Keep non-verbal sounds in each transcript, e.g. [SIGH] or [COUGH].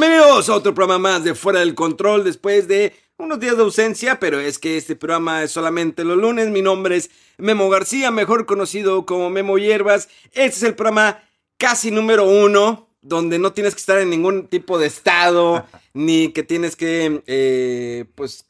Bienvenidos a otro programa más de Fuera del Control después de unos días de ausencia, pero es que este programa es solamente los lunes. Mi nombre es Memo García, mejor conocido como Memo Hierbas. Este es el programa casi número uno, donde no tienes que estar en ningún tipo de estado, [LAUGHS] ni que tienes que, eh, pues,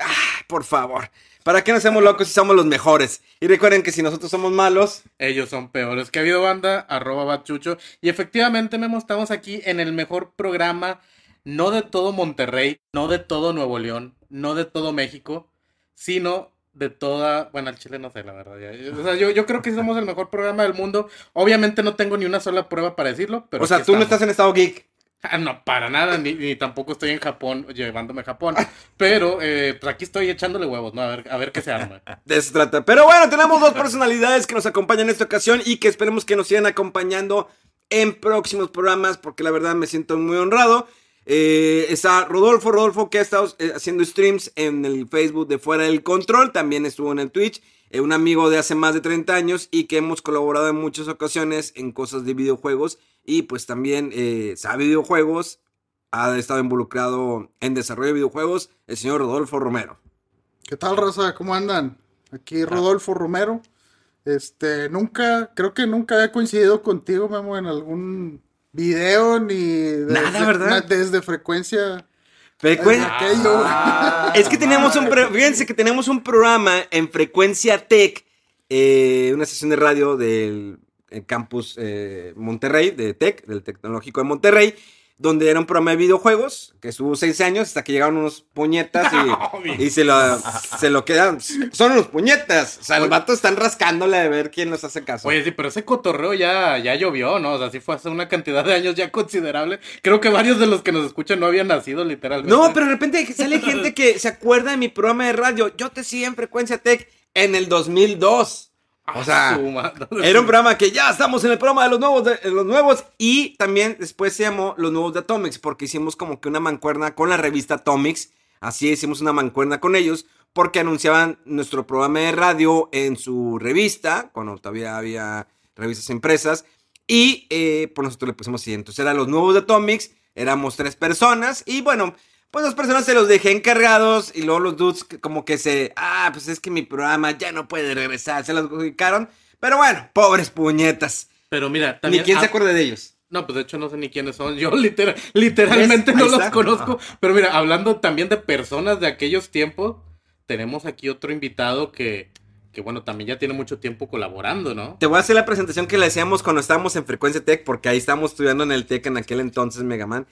ah, por favor. ¿Para qué nos hacemos locos si somos los mejores? Y recuerden que si nosotros somos malos, ellos son peores. Que ha habido banda, arroba bachucho. Y efectivamente, Memo, estamos aquí en el mejor programa, no de todo Monterrey, no de todo Nuevo León, no de todo México, sino de toda, bueno, al Chile no sé, la verdad. O sea, yo, yo creo que somos el mejor programa del mundo. Obviamente no tengo ni una sola prueba para decirlo, pero... O sea, tú no estás en estado geek. Ah, no, para nada, ni, tampoco estoy en Japón llevándome a Japón. Pero eh, aquí estoy echándole huevos, ¿no? A ver, a ver qué se arma. [LAUGHS] De eso trata. Pero bueno, tenemos dos personalidades que nos acompañan en esta ocasión y que esperemos que nos sigan acompañando en próximos programas, porque la verdad me siento muy honrado. Eh, está Rodolfo, Rodolfo que ha estado eh, haciendo streams en el Facebook de Fuera del Control, también estuvo en el Twitch, un amigo de hace más de 30 años y que hemos colaborado en muchas ocasiones en cosas de videojuegos y pues también eh, sabe videojuegos, ha estado involucrado en desarrollo de videojuegos, el señor Rodolfo Romero. ¿Qué tal, Rosa? ¿Cómo andan? Aquí Rodolfo Romero. Este, nunca, creo que nunca he coincidido contigo, Memo, en algún video ni desde, Nada, ¿verdad? desde frecuencia. Frecuencia. Ah. [LAUGHS] es que tenemos un, fíjense que tenemos un programa en Frecuencia Tech, eh, una sesión de radio del el campus eh, Monterrey, de Tech, del Tecnológico de Monterrey, donde era un programa de videojuegos, que estuvo seis años hasta que llegaron unos puñetas y, [LAUGHS] se, lo, se lo quedan. Son unos puñetas. O sea, los vatos están rascándole de ver quién nos hace caso. Oye, sí, pero ese cotorreo ya, ya llovió, ¿no? O sea, sí fue hace una cantidad de años ya considerable. Creo que varios de los que nos escuchan no habían nacido, literalmente. No, pero de repente sale gente que se acuerda de mi programa de radio. Yo te sigo en Frecuencia Tech en el 2002. O sea, era un programa que ya estamos en el programa de los nuevos, de, los nuevos. Y también después se llamó Los Nuevos de Atomics, porque hicimos como que una mancuerna con la revista Atomics. Así hicimos una mancuerna con ellos, porque anunciaban nuestro programa de radio en su revista, cuando todavía había revistas impresas. Y eh, por nosotros le pusimos así. Entonces era Los Nuevos de Atomics, éramos tres personas. Y bueno, pues las personas se los dejé encargados y luego los dudes como que se, ah, pues es que mi programa ya no puede regresar, se los ubicaron. Pero bueno, pobres puñetas. Pero mira, también... Ni quién se acuerda de ellos. No, pues de hecho no sé ni quiénes son. Yo literal, literalmente no los conozco. Pero mira, hablando también de personas de aquellos tiempos, tenemos aquí otro invitado que, que bueno, también ya tiene mucho tiempo colaborando, ¿no? Te voy a hacer la presentación que le hacíamos cuando estábamos en Frecuencia Tech, porque ahí estábamos estudiando en el Tech en aquel entonces, Megaman.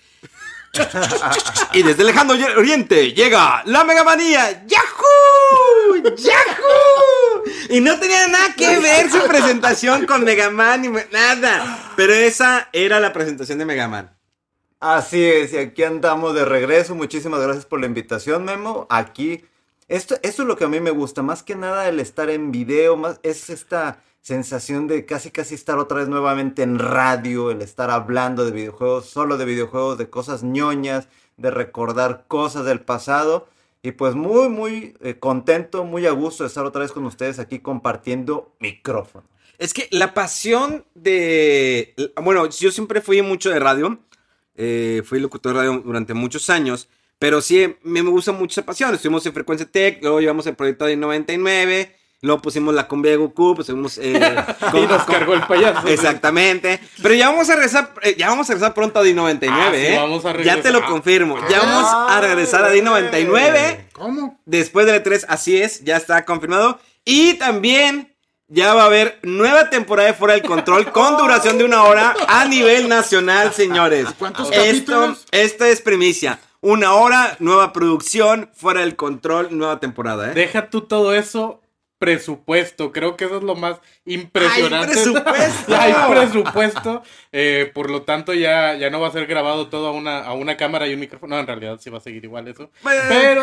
Y desde el lejano oriente llega la Megamanía. ¡Yahoo! ¡Yahoo! Y no tenía nada que ver su presentación con Megaman ni nada. Pero esa era la presentación de Megaman. Así es, y aquí andamos de regreso. Muchísimas gracias por la invitación, Memo. Aquí, esto, esto es lo que a mí me gusta, más que nada el estar en video, más es esta sensación de casi casi estar otra vez nuevamente en radio, el estar hablando de videojuegos, solo de videojuegos, de cosas ñoñas, de recordar cosas del pasado. Y pues muy, muy eh, contento, muy a gusto de estar otra vez con ustedes aquí compartiendo micrófono. Es que la pasión de... Bueno, yo siempre fui mucho de radio. Eh, fui locutor de radio durante muchos años. Pero sí, me, gusta mucho esa pasión. Estuvimos en Frecuencia Tech, luego llevamos el proyecto de 99. Luego pusimos la cumbia de Goku, pusimos... Eh, [LAUGHS] y nos cargó el payaso. Exactamente. Pero ya vamos a regresar, eh, ya vamos a regresar pronto a D99, ah, ¿eh? vamos a ya te lo confirmo. Ya vamos a regresar a D99. ¿Cómo? Después de E3, así es, ya está confirmado. Y también ya va a haber nueva temporada de Fuera del Control [LAUGHS] con duración de una hora a nivel nacional, señores. ¿Cuántos Esto, capítulos? esta es primicia. Una hora, nueva producción, Fuera del Control, nueva temporada, ¿eh? Deja tú todo eso, presupuesto. Creo que eso es lo más impresionante. ¡Hay presupuesto! [LAUGHS] Hay presupuesto. eh, por lo tanto, ya, ya no va a ser grabado todo a una, a una cámara y un micrófono. No, en realidad sí va a seguir igual eso. Bueno. Pero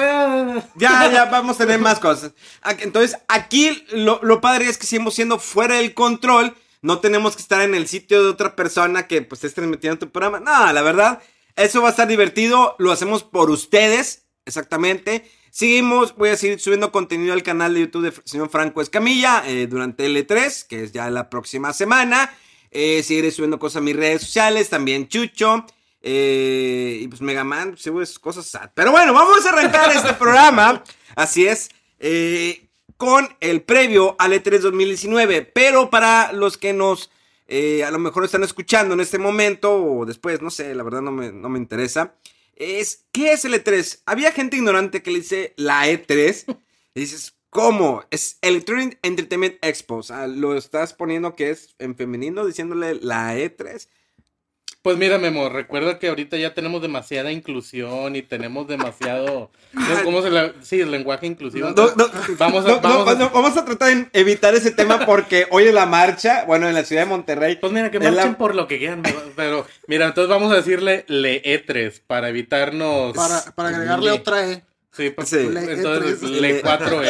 Ya, [LAUGHS] ya, vamos a tener más cosas. Entonces, aquí lo, lo padre es que seguimos siendo fuera del control. No tenemos que estar en el sitio de otra persona que pues esté transmitiendo tu programa. No, la verdad, eso va a estar divertido. Lo hacemos por ustedes, exactamente. Seguimos, voy a seguir subiendo contenido al canal de YouTube de señor Franco Escamilla eh, durante L3, que es ya la próxima semana. Eh, seguiré subiendo cosas a mis redes sociales, también Chucho. eh, y pues Megaman, seguro es cosas sad. Pero bueno, vamos a arrancar este [LAUGHS] programa. Así es. eh, con el previo al E E3 2019. Pero para los que nos eh, a lo mejor están escuchando en este momento o después, no sé, la verdad no me, no me interesa. Es, ¿qué es el E3? Había gente ignorante que le dice la E3. [LAUGHS] Y dices, ¿cómo? Es Electronic Entertainment Expo. O sea, lo estás poniendo que es en femenino, diciéndole la E E3. Pues mira, Memo, recuerda que ahorita ya tenemos demasiada inclusión y tenemos demasiado. [LAUGHS] ¿Cómo se la.? Sí, el lenguaje inclusivo. No, no, vamos a. no, no, vamos a- vamos a tratar de evitar ese tema porque hoy es la marcha, bueno, en la ciudad de Monterrey. Pues mira, que la- marchen por lo que quieran, pero mira, entonces vamos a decirle le E3 para evitarnos. Para, para agregarle Le- otra E. Sí, pues, Sí. entonces Le- le 4 E.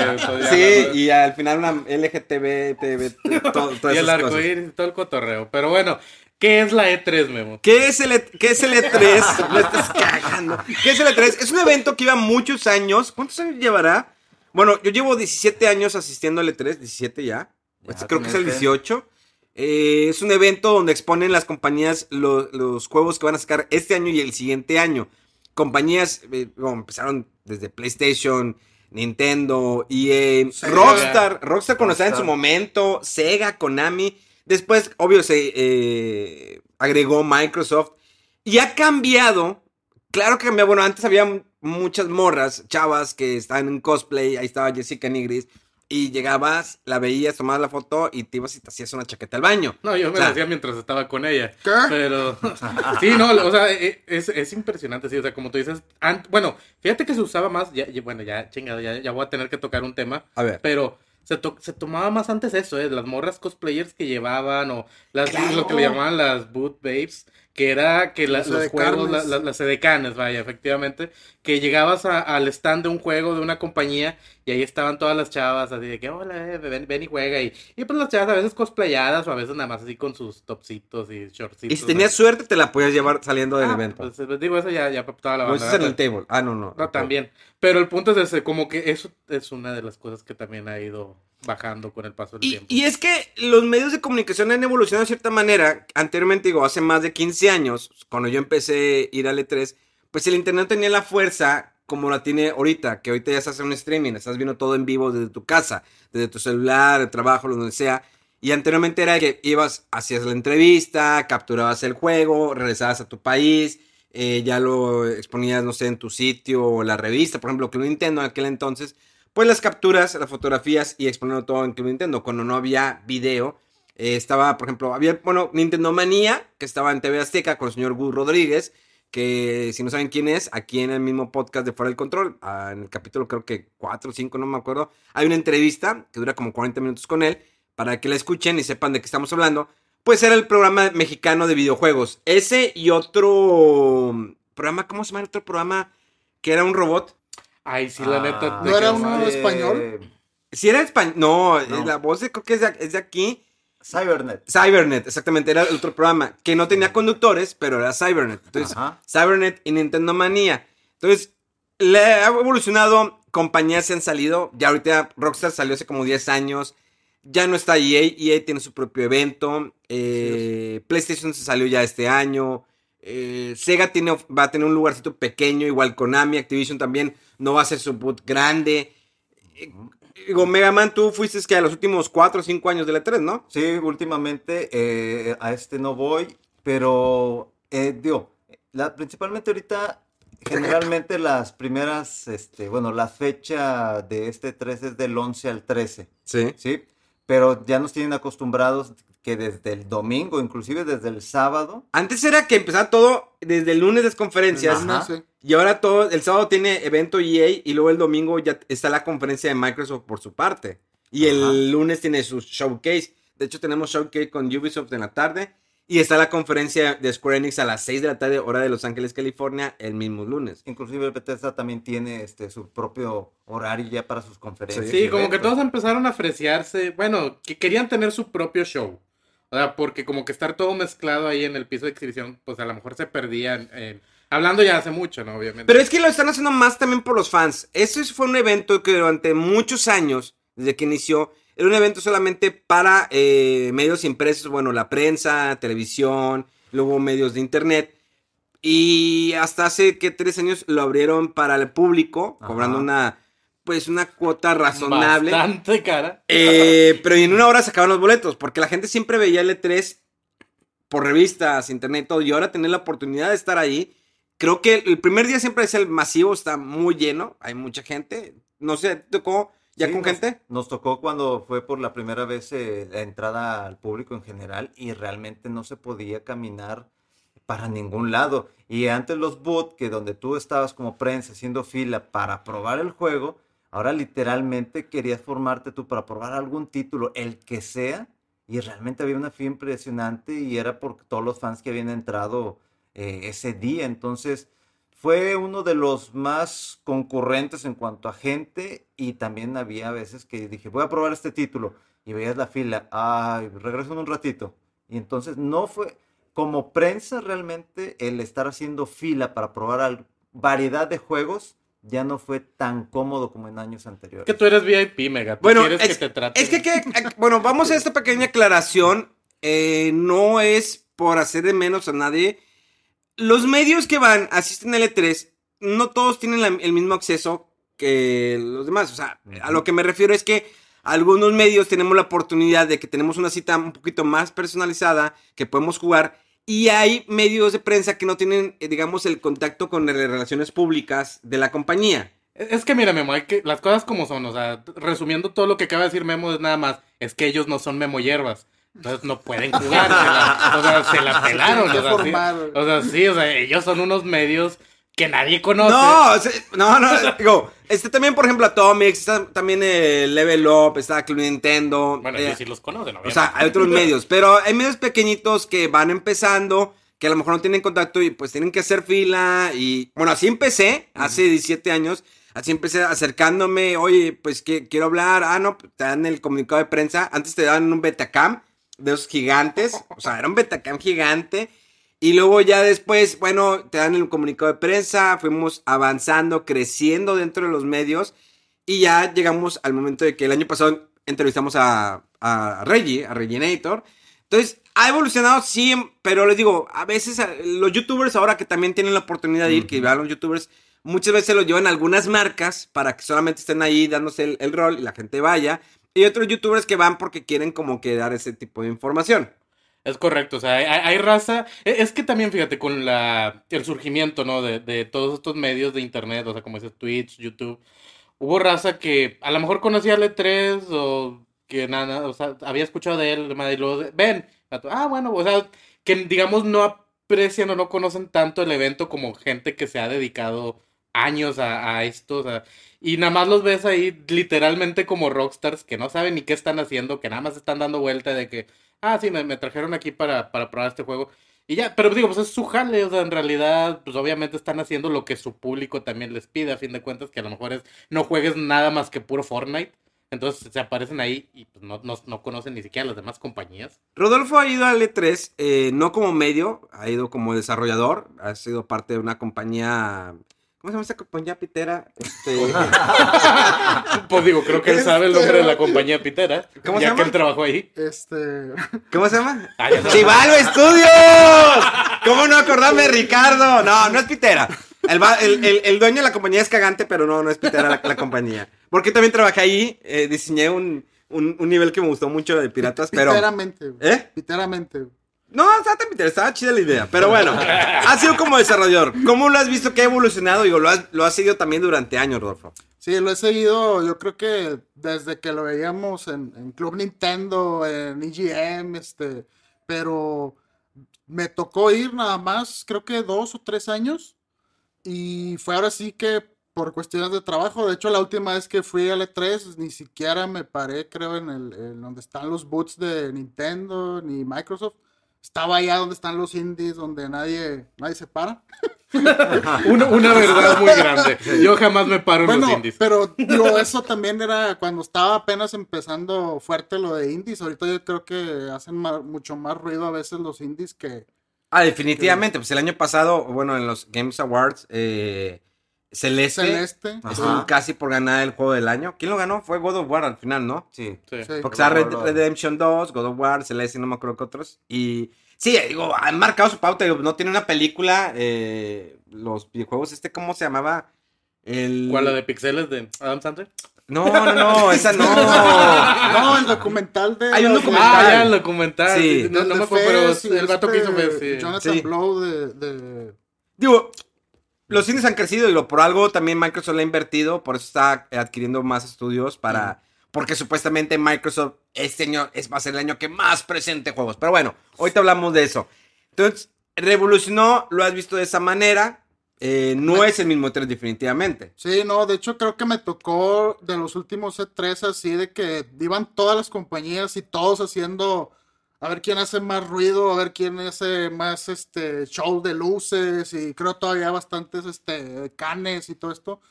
Sí, y al final una LGTB, TV, todo, [LAUGHS] y el esas arco cosas. iris y todo el cotorreo. Pero bueno, ¿qué es la E3, Memo? ¿Qué es el, E- qué es el E3? Me estás cagando. ¿Qué es el E3? Es un evento que lleva muchos años. ¿Cuántos años llevará? Bueno, yo llevo 17 años asistiendo al E3, 17 ya. Ya Este creo que es el tienes que- 18. Eh, es un evento donde exponen las compañías lo- los juegos que van a sacar este año y el siguiente año. Compañías, eh, bueno, empezaron desde PlayStation, Nintendo, EA, Sega. Rockstar, Rockstar cuando estaba en su momento, Sega, Konami. Después, obvio, se eh, agregó Microsoft. Y ha cambiado. Claro que cambió. Bueno, antes había muchas morras, chavas, que estaban en cosplay. Ahí estaba Jessica Nigris. Y llegabas, la veías, tomabas la foto y te ibas y te hacías una chaqueta al baño. No, yo me O sea, lo hacía mientras estaba con ella. ¿Qué? Pero. [LAUGHS] sí, no, o sea, e- es, es impresionante, sí. O sea, como tú dices. bueno, fíjate que se usaba más. Ya, ya- bueno, ya, chingado, ya, ya voy a tener que tocar un tema. A ver. Pero se, to- se tomaba más antes eso, ¿eh? Las morras cosplayers que llevaban o las, Claro. lo que le llamaban las boot babes, que era que la- Las los juegos, la- la- las edecanes, vaya, efectivamente, que llegabas a- al stand de un juego de una compañía y ahí estaban todas las chavas así de que, hola, eh, ven, ven y juega y, y pues las chavas a veces cosplayadas o a veces nada más así con sus topsitos y shortcitos. Y si tenías ¿no? suerte, te la podías llevar saliendo del Ah, evento. pues, pues, digo, eso ya, ya toda la banda. hiciste en el table. Ah, no, no. No, también. Pero el punto es ese, como que eso es una de las cosas que también ha ido bajando con el paso del Y, tiempo. y es que los medios de comunicación han evolucionado de cierta manera. Anteriormente, digo, hace más de 15 años, cuando yo empecé a ir al E3, pues el internet tenía la fuerza como la tiene ahorita, que ahorita ya se hace un streaming, estás viendo todo en vivo desde tu casa, desde tu celular, el trabajo, donde sea. Y anteriormente era que ibas, hacías la entrevista, capturabas el juego, regresabas a tu país, eh, ya lo exponías, no sé, en tu sitio o la revista, por ejemplo, que Nintendo en aquel entonces, pues las capturas, las fotografías y exponiendo todo en Club Nintendo. Cuando no había video, eh, estaba, por ejemplo, había, bueno, Nintendo Manía, que estaba en TV Azteca con el señor Gus Rodríguez, que si no saben quién es, aquí en el mismo podcast de Fuera del Control, ah, en el capítulo creo que 4 o 5, no me acuerdo, hay una entrevista que dura como 40 minutos con él, para que la escuchen y sepan de qué estamos hablando. Pues era el programa mexicano de videojuegos. Ese y otro programa, ¿cómo se llama el otro programa? Que era un robot. Ay, sí, la Ah, neta. ¿No era uno eh, español? Si era español, no, No. la voz de, creo que es de, es de aquí. Cybernet. Cybernet, exactamente, era el otro programa que no tenía conductores, pero era Cybernet. Entonces, Ajá. Cybernet y Nintendo Manía. Entonces, le ha evolucionado, compañías se han salido. Ya ahorita Rockstar salió hace como 10 años. Ya no está EA, EA tiene su propio evento. eh, PlayStation se salió ya este año. Eh, Sega tiene, va a tener un lugarcito pequeño, igual Konami, Activision también no va a ser su boot grande. Eh, Digo, Mega Man, tú fuiste que a los últimos 4 o 5 años de la 3, ¿no? Sí, últimamente eh, a este no voy, pero eh, digo, la, principalmente ahorita, generalmente [LAUGHS] las primeras, este, bueno, la fecha de este 3 es del 11 al 13, Sí. ¿sí? pero ya nos tienen acostumbrados que desde el domingo, inclusive desde el sábado. Antes era que empezaba todo desde el lunes las conferencias. Y ahora todo, el sábado tiene evento EA y luego el domingo ya está la conferencia de Microsoft por su parte. Y el lunes tiene su showcase. De hecho, tenemos showcase con Ubisoft en la tarde. Y está la conferencia de Square Enix a las 6 de la tarde, hora de Los Ángeles, California, el mismo lunes. Inclusive Bethesda también tiene este su propio horario ya para sus conferencias. Sí, como que todos empezaron a apreciarse. Bueno, que querían tener su propio show. O sea, porque como que estar todo mezclado ahí en el piso de exhibición, pues a lo mejor se perdían. Hablando ya hace mucho, ¿no? Obviamente. Pero es que lo están haciendo más también por los fans. Ese fue un evento que durante muchos años, desde que inició, era un evento solamente para eh, medios impresos, bueno, la prensa, televisión, luego medios de internet. Y hasta hace que tres años lo abrieron para el público, cobrando una pues una cuota razonable. Bastante cara. Eh, pero en una hora se acaban los boletos, porque la gente siempre veía el E3 por revistas, internet y todo, y ahora tener la oportunidad de estar ahí. Creo que el primer día siempre es el masivo, está muy lleno, hay mucha gente. No sé, ¿tocó ¿Ya con gente? Nos tocó cuando fue por la primera vez eh, la entrada al público en general y realmente no se podía caminar para ningún lado. Y antes los boots, que donde tú estabas como prensa haciendo fila para probar el juego, ahora literalmente querías formarte tú para probar algún título, el que sea, y realmente había una fila impresionante y era por todos los fans que habían entrado eh, ese día. Entonces, fue uno de los más concurrentes en cuanto a gente y también había veces que dije, voy a probar este título y veías la fila, ay, regreso en un ratito. Y entonces no fue, como prensa realmente, el estar haciendo fila para probar variedad de juegos ya no fue tan cómodo como en años anteriores. Que tú eres VIP, Mega. bueno, es, que te es que, bueno, vamos a esta pequeña aclaración. Eh, no es por hacer de menos a nadie los medios que van, asisten al E3, no todos tienen el mismo acceso que los demás. O sea, a lo que me refiero es que algunos medios tenemos la oportunidad de que tenemos una cita un poquito más personalizada, que podemos jugar. Y hay medios de prensa que no tienen, eh, digamos, el contacto con las relaciones públicas de la compañía. Es que mira, Memo, hay que, las cosas como son, o sea, resumiendo todo lo que acaba de decir Memo es nada más, es que ellos no son Memo Hierbas. Entonces no pueden jugar. o sea, se la pelaron. [LAUGHS] O sea, sí, o sea, ellos son unos medios que nadie conoce. No, no, no, [LAUGHS] digo, este también, por ejemplo, Atomics, está también el Level Up, está Club Nintendo. Bueno, eh, sí los conocen, O sea, hay otros medios, pero hay medios pequeñitos que van empezando, que a lo mejor no tienen contacto y pues tienen que hacer fila y, bueno, así empecé, hace 17 años, así empecé acercándome, oye, pues que quiero hablar, ah, no, te dan el comunicado de prensa, antes te dan un Betacam, de esos gigantes. O sea, era un Betacam gigante. Y luego ya después, bueno, te dan el comunicado de prensa, fuimos avanzando, creciendo dentro de los medios. Y ya llegamos al momento de que el año pasado entrevistamos a, a Reggie, a Reginator. Entonces, ha evolucionado, sí, pero les digo, a veces los youtubers ahora que también tienen la oportunidad de ir, que vean los youtubers, muchas veces lo llevan a algunas marcas para que solamente estén ahí dándose el, el rol y la gente vaya. Y otros youtubers que van porque quieren como que dar ese tipo de información. Es correcto, o sea, hay, raza. E, es que también, fíjate, con la, el surgimiento, ¿no? De, de, todos estos medios de internet, o sea, como ese Twitch, YouTube, hubo raza que a lo mejor conocía el E3 o que nada, o sea, había escuchado de él, y luego, ven, ah, bueno, o sea, que digamos no aprecian o no conocen tanto el evento como gente que se ha dedicado años a, a esto, o sea, y nada más los ves ahí literalmente como rockstars que no saben ni qué están haciendo, que nada más están dando vuelta de que, ah, sí, me, trajeron aquí para, para probar este juego. Y ya, pero digo, pues es su jale, o sea, en realidad, pues obviamente están haciendo lo que su público también les pide, a fin de cuentas, que a lo mejor es no juegues nada más que puro Fortnite. Entonces se aparecen ahí y pues no, no, conocen ni siquiera las demás compañías. Rodolfo ha ido al E3, eh, no como medio, ha ido como desarrollador, ha sido parte de una compañía ¿Cómo se llama esta compañía pitera? Este... [LAUGHS] [LAUGHS] pues digo, creo que él sabe el nombre de la compañía pitera. ¿Cómo ya se llama? que él trabajó ahí. Este. [LAUGHS] ¿Cómo se llama? Ah, ¡Chivalvo Studios! ¿Cómo no acordarme Ricardo? No, no es pitera. El, dueño de la compañía es cagante, pero no, no es pitera la, compañía. Porque también trabajé ahí, eh, diseñé un, un, nivel que me gustó mucho de piratas, pero. Piteramente. ¿Eh? Piteramente. No, estaba estaba chida la idea. Pero bueno, ha sido como desarrollador. ¿Cómo lo has visto que ha evolucionado? Digo, lo has, lo seguido también durante años, Rodolfo. Sí, lo he seguido, yo creo que desde que lo veíamos en, en Club Nintendo, en EGM, este, pero me tocó ir nada más, creo que dos o tres años, y fue ahora sí que por cuestiones de trabajo. De hecho, la última vez que fui al E3, ni siquiera me paré, creo, en el en donde están los boots de Nintendo ni Microsoft. Estaba allá donde están los indies, donde nadie, nadie se para. [LAUGHS] una, una, verdad muy grande. Yo jamás me paro en los indies. Pero digo, eso también era cuando estaba apenas empezando fuerte lo de indies. Ahorita yo creo que hacen mucho más ruido a veces los indies que. Ah, definitivamente. Pues el año pasado, bueno, en los Games Awards, eh, Celeste. Celeste. casi por ganar el juego del año. ¿Quién lo ganó? Fue God of War al final, ¿no? Sí. sí. Porque está Red Redemption 2, God of War, Celeste, no me acuerdo qué otros. Y sí, digo, han marcado su pauta. no tiene una película. Eh, los videojuegos, este, ¿cómo se llamaba? El... ¿Cuál, la de pixeles de Adam Sandler? No, no, no, esa no. [LAUGHS] no, el documental de. Hay un documental. Ah, ya, el documental. Sí. No, no me acuerdo, pero el vato que hizo este, Jonathan Blow de, de. Digo, los indies han crecido y por algo también Microsoft le ha invertido, por eso está adquiriendo más estudios para... Porque supuestamente Microsoft este año es, va a ser el año que más presente juegos. Pero bueno, ahorita hablamos de eso. Entonces, revolucionó, lo has visto de esa manera. Eh, no es el mismo E3 definitivamente. Sí, no, de hecho creo que me tocó de los últimos E3 así de que iban todas las compañías y todos haciendo a ver quién hace más ruido, a ver quién hace más este show de luces y creo todavía bastantes este canes y todo esto.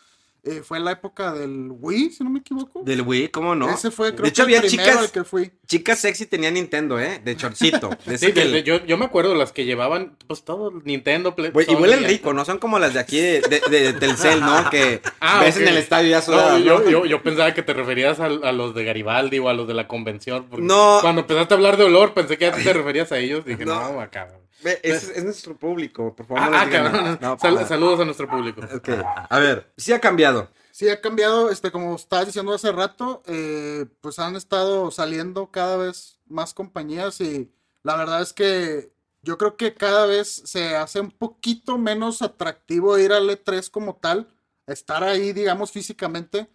Eh, fue en la época del Wii, si no me equivoco. Del Wii, ¿cómo no? Ese fue, creo de hecho, había chicas, que fui. Chicas sexy tenía Nintendo, ¿eh? De chorcito. [LAUGHS] sí, yo, yo, me acuerdo las que llevaban, pues todo Nintendo. Play, y huelen rico, ¿no? Son como las de aquí de, de, Telcel, ¿no? [LAUGHS] Que ah, ves en el estadio ya no, yo, yo, yo, pensaba que te referías a, a, los de Garibaldi o a los de la convención. No. Cuando empezaste a hablar de olor, pensé que ya te [LAUGHS] referías a ellos. Dije, no, no acá. Es, es, nuestro público, por favor. Ah, no ah cabrón. saludos a nuestro público. Okay. A ver, sí ha cambiado. Sí, ha cambiado, este, como estabas diciendo hace rato, eh, pues han estado saliendo cada vez más compañías y la verdad es que yo creo que cada vez se hace un poquito menos atractivo ir al E3 como tal, estar ahí, digamos, físicamente,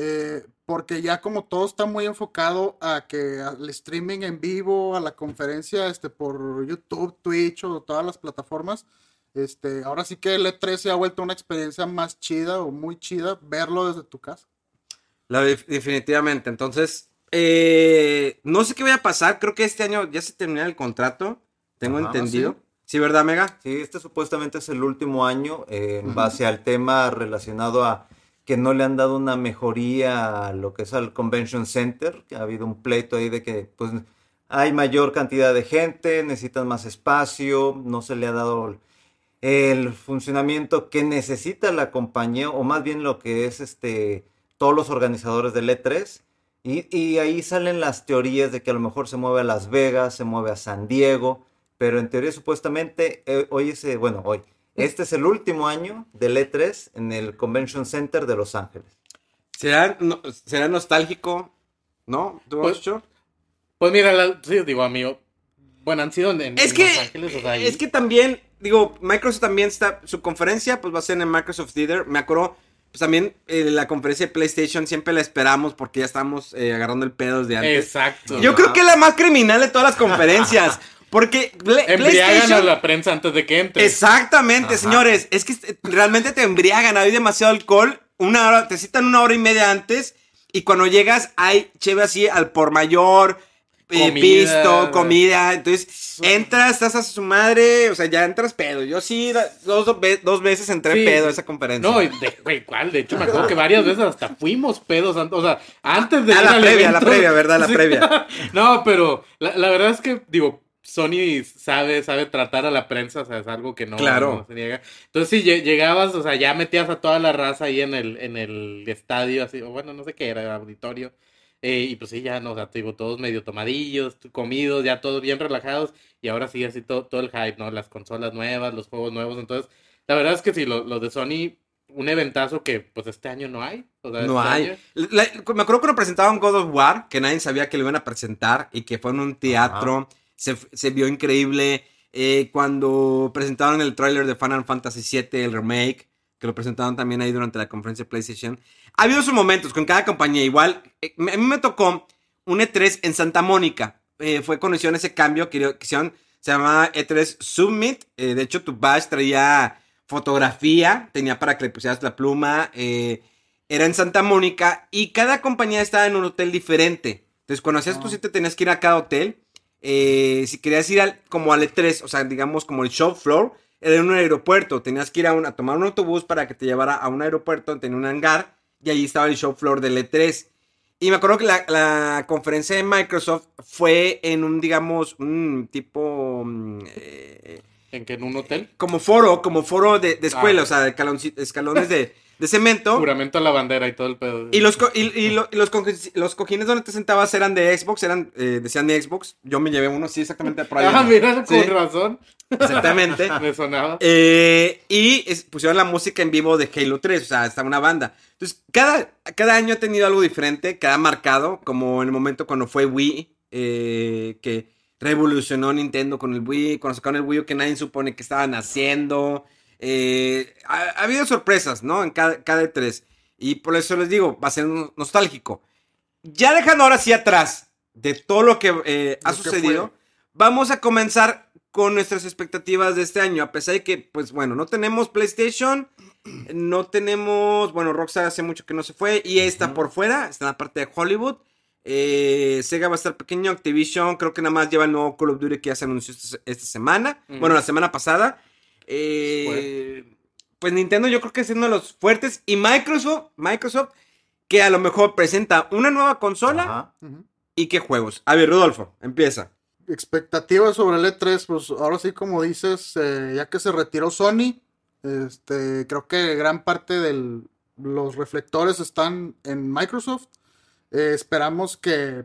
eh, porque ya como todo está muy enfocado a que al streaming en vivo, a la conferencia este, por YouTube, Twitch o todas las plataformas, este, ahora sí que el E3 se ha vuelto una experiencia más chida o muy chida verlo desde tu casa. La, definitivamente. Entonces, eh, no sé qué voy a pasar. Creo que este año ya se termina el contrato. Tengo entendido. ¿sí? ¿verdad, Mega? Sí, este supuestamente es el último año eh, en base al tema relacionado a que no le han dado una mejoría a lo que es al Convention Center. Que ha habido un pleito ahí de que pues hay mayor cantidad de gente, necesitan más espacio, no se le ha dado el funcionamiento que necesita la compañía, o más bien lo que es este todos los organizadores del E3. Y, ahí salen las teorías de que a lo mejor se mueve a Las Vegas, se mueve a San Diego, pero en teoría supuestamente eh, hoy es, bueno, hoy, este es el último año del E3 en el Convention Center de Los Ángeles. ¿Será, será nostálgico? ¿No? ¿Tú pues, pues mira, sí, digo, amigo, bueno, han sido en, es que, Los Ángeles. Es que también digo, Microsoft también está, su conferencia pues va a ser en el Microsoft Theater. Me acuerdo, pues también eh, la conferencia de PlayStation siempre la esperamos porque ya estamos eh, agarrando el pedo de antes. Exacto. Yo creo que es la más criminal de todas las conferencias. [LAUGHS] Porque embriagan a la prensa antes de que entre. Exactamente, señores. Es que realmente te embriagan. Hay demasiado alcohol. Una hora, te citan una hora y media antes. Y cuando llegas, hay chévere así al por mayor comida, pisto, comida. Entonces, entras, estás a su madre, o sea, ya entras pedo. Yo sí, dos, dos veces entré pedo a esa conferencia. No, güey, ¿cuál? De hecho, me acuerdo que varias veces hasta fuimos pedos. O sea, antes de. A la previa, la previa, ¿verdad? La [LAUGHS] previa. no, pero la, la verdad es que, digo, Sony sabe, sabe tratar a la prensa, o sea, es algo que no, claro. se niega. Entonces, si llegabas, o sea, ya metías a toda la raza ahí en el, en el estadio, así, o bueno, no sé qué era, el auditorio. Eh, y pues sí, ya no, o sea, digo, todos medio tomadillos, comidos, ya todos bien relajados. Y ahora sí, así todo, todo el hype, ¿no? Las consolas nuevas, los juegos nuevos. Entonces, la verdad es que sí, lo, de Sony, un eventazo que pues este año no hay. no este hay. me acuerdo cuando presentaban God of War, que nadie sabía que lo iban a presentar y que fue en un teatro. Se, se, vio increíble. Eh, cuando presentaron el tráiler de Final Fantasy VII, el remake, que lo presentaron también ahí durante la conferencia de PlayStation. Ha habido sus momentos con cada compañía. Igual, eh, a mí me tocó un E3 en Santa Mónica. Eh, fue cuando hicieron ese cambio que hicieron, se llamaba E3 Summit. De hecho, tu badge traía fotografía, tenía para que le pusieras la pluma. era en Santa Mónica y cada compañía estaba en un hotel diferente. Entonces, cuando hacías tu sitio, tenías que ir a cada hotel. Si querías ir al, como al E3, o sea, digamos como el show floor, era en un aeropuerto. Tenías que ir a, tomar un autobús para que te llevara a un aeropuerto, tenía un hangar y allí estaba el show floor del E3. Y me acuerdo que la, conferencia de Microsoft fue en un, digamos, un tipo... Mm, eh, ¿En qué? ¿En un hotel? Como foro, como foro de, escuela, ah, o sea, escalones de, [LAUGHS] de cemento. Juramento a la bandera y todo el pedo. Y los, y, los, los, cojines donde te sentabas eran de Xbox, eran, eh, decían de Xbox. Yo me llevé uno, sí, exactamente por ahí. Ah, mira, con razón. Exactamente. [LAUGHS] me sonaba. Eh, y pusieron la música en vivo de Halo 3, o sea, está una banda. Entonces, cada, cada año ha tenido algo diferente, cada marcado, como en el momento cuando fue Wii, eh, que revolucionó Nintendo con el Wii, cuando sacaron el Wii que nadie supone que estaban haciendo. Eh, ha, habido sorpresas, ¿no? En cada, cada tres. Y por eso les digo, va a ser nostálgico. Ya dejando ahora sí atrás de todo lo que eh, ha sucedido, vamos a comenzar con nuestras expectativas de este año. A pesar de que, pues bueno, no tenemos PlayStation, no tenemos, bueno, Rockstar hace mucho que no se fue y está por fuera, está en la parte de Hollywood. Eh, Sega va a estar pequeño, Activision creo que nada más lleva el nuevo Call of Duty que ya se anunció esta, semana, bueno, la semana pasada. Eh, pues Nintendo yo creo que es uno de los fuertes. Y Microsoft, Microsoft, que a lo mejor presenta una nueva consola. ¿Y qué juegos? A ver, Rodolfo, empieza. Expectativas sobre el E3, pues ahora sí como dices, eh, ya que se retiró Sony, este, creo que gran parte de los reflectores están en Microsoft. Eh, esperamos que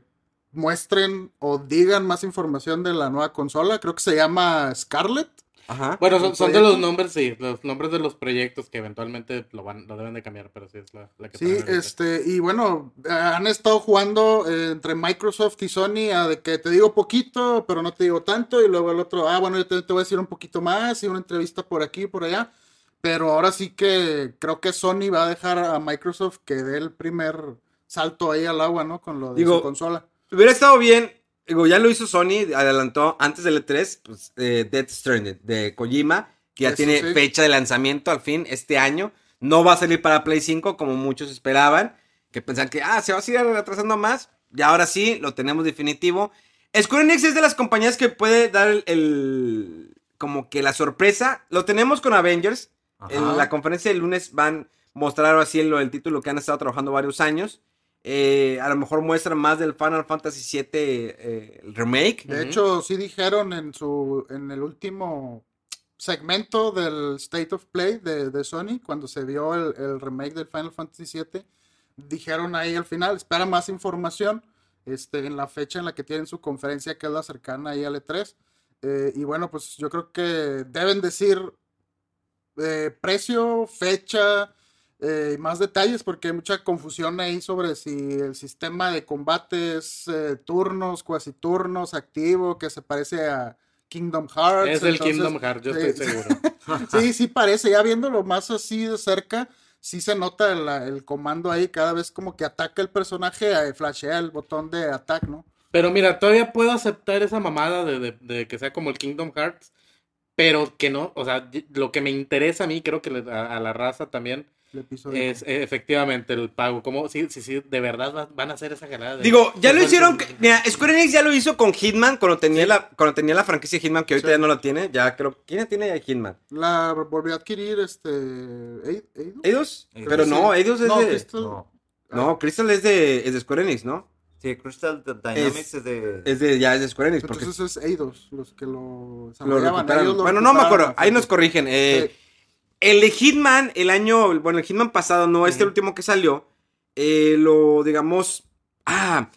muestren o digan más información de la nueva consola. Creo que se llama Scarlet. Ajá. Bueno, son, de los nombres, sí, los nombres de los proyectos que eventualmente lo van, lo deben de cambiar, pero sí es la, que Sí, este, y bueno, han estado jugando eh, entre Microsoft y Sony a de que te digo poquito, pero no te digo tanto, y luego el otro, ah, bueno, yo te, te voy a decir un poquito más, y una entrevista por aquí y por allá. Pero ahora sí que creo que Sony va a dejar a Microsoft que dé el primer salto ahí al agua, ¿no? Con lo de su consola. Hubiera estado bien Digo, ya lo hizo Sony, adelantó antes del E3, pues, eh, Death Stranding de Kojima, que ya tiene fecha de lanzamiento al fin este año. No va a salir para Play 5 como muchos esperaban, que pensaban que, ah, se va a seguir retrasando más. Y ahora sí, lo tenemos definitivo. Square Enix es de las compañías que puede dar el, como que la sorpresa. Lo tenemos con Avengers. En la conferencia del lunes van a mostrar así el, el título que han estado trabajando varios años. Eh, a lo mejor muestran más del Final Fantasy VII eh, remake. De hecho, sí dijeron en su en el último segmento del State of Play de, Sony, cuando se vio el, remake del Final Fantasy VII, dijeron ahí al final, espera más información este, en la fecha en la que tienen su conferencia, que es la cercana ahí al E3. Eh, y bueno, pues yo creo que deben decir precio, fecha, eh, más detalles porque hay mucha confusión ahí sobre si el sistema de combate es eh, turnos, cuasi turnos, activo, que se parece a Kingdom Hearts. Es el Kingdom Hearts, yo estoy seguro. [LAUGHS] sí, sí parece, ya viéndolo más así de cerca, sí se nota el, comando ahí, cada vez como que ataca el personaje, eh, flashea el botón de attack, ¿no? Pero mira, todavía puedo aceptar esa mamada de, de que sea como el Kingdom Hearts, pero que no, o sea, lo que me interesa a mí, creo que a la raza también, es e, efectivamente el pago. ¿Cómo? Sí, sí, sí, de verdad van a hacer esa jalada. Digo, ya lo hicieron. Mira, Square Enix ya lo hizo con Hitman cuando tenía, la, cuando tenía la franquicia Hitman, que ahorita ya no la tiene. Ya creo. ¿Quién tiene ya Hitman? La volvió a adquirir este. ¿Eidos? Pero no, Eidos es de. Crystal... No. Crystal es de, es de Square Enix, ¿no? Sí, Crystal Dynamics es, de... es de. Ya es de Square Enix. Entonces porque... es Eidos los que lo. lo bueno, no me acuerdo. Ahí nos corrigen. Eh. El de Hitman, el año, bueno, el Hitman pasado, no este último que salió, eh, lo, digamos, ah,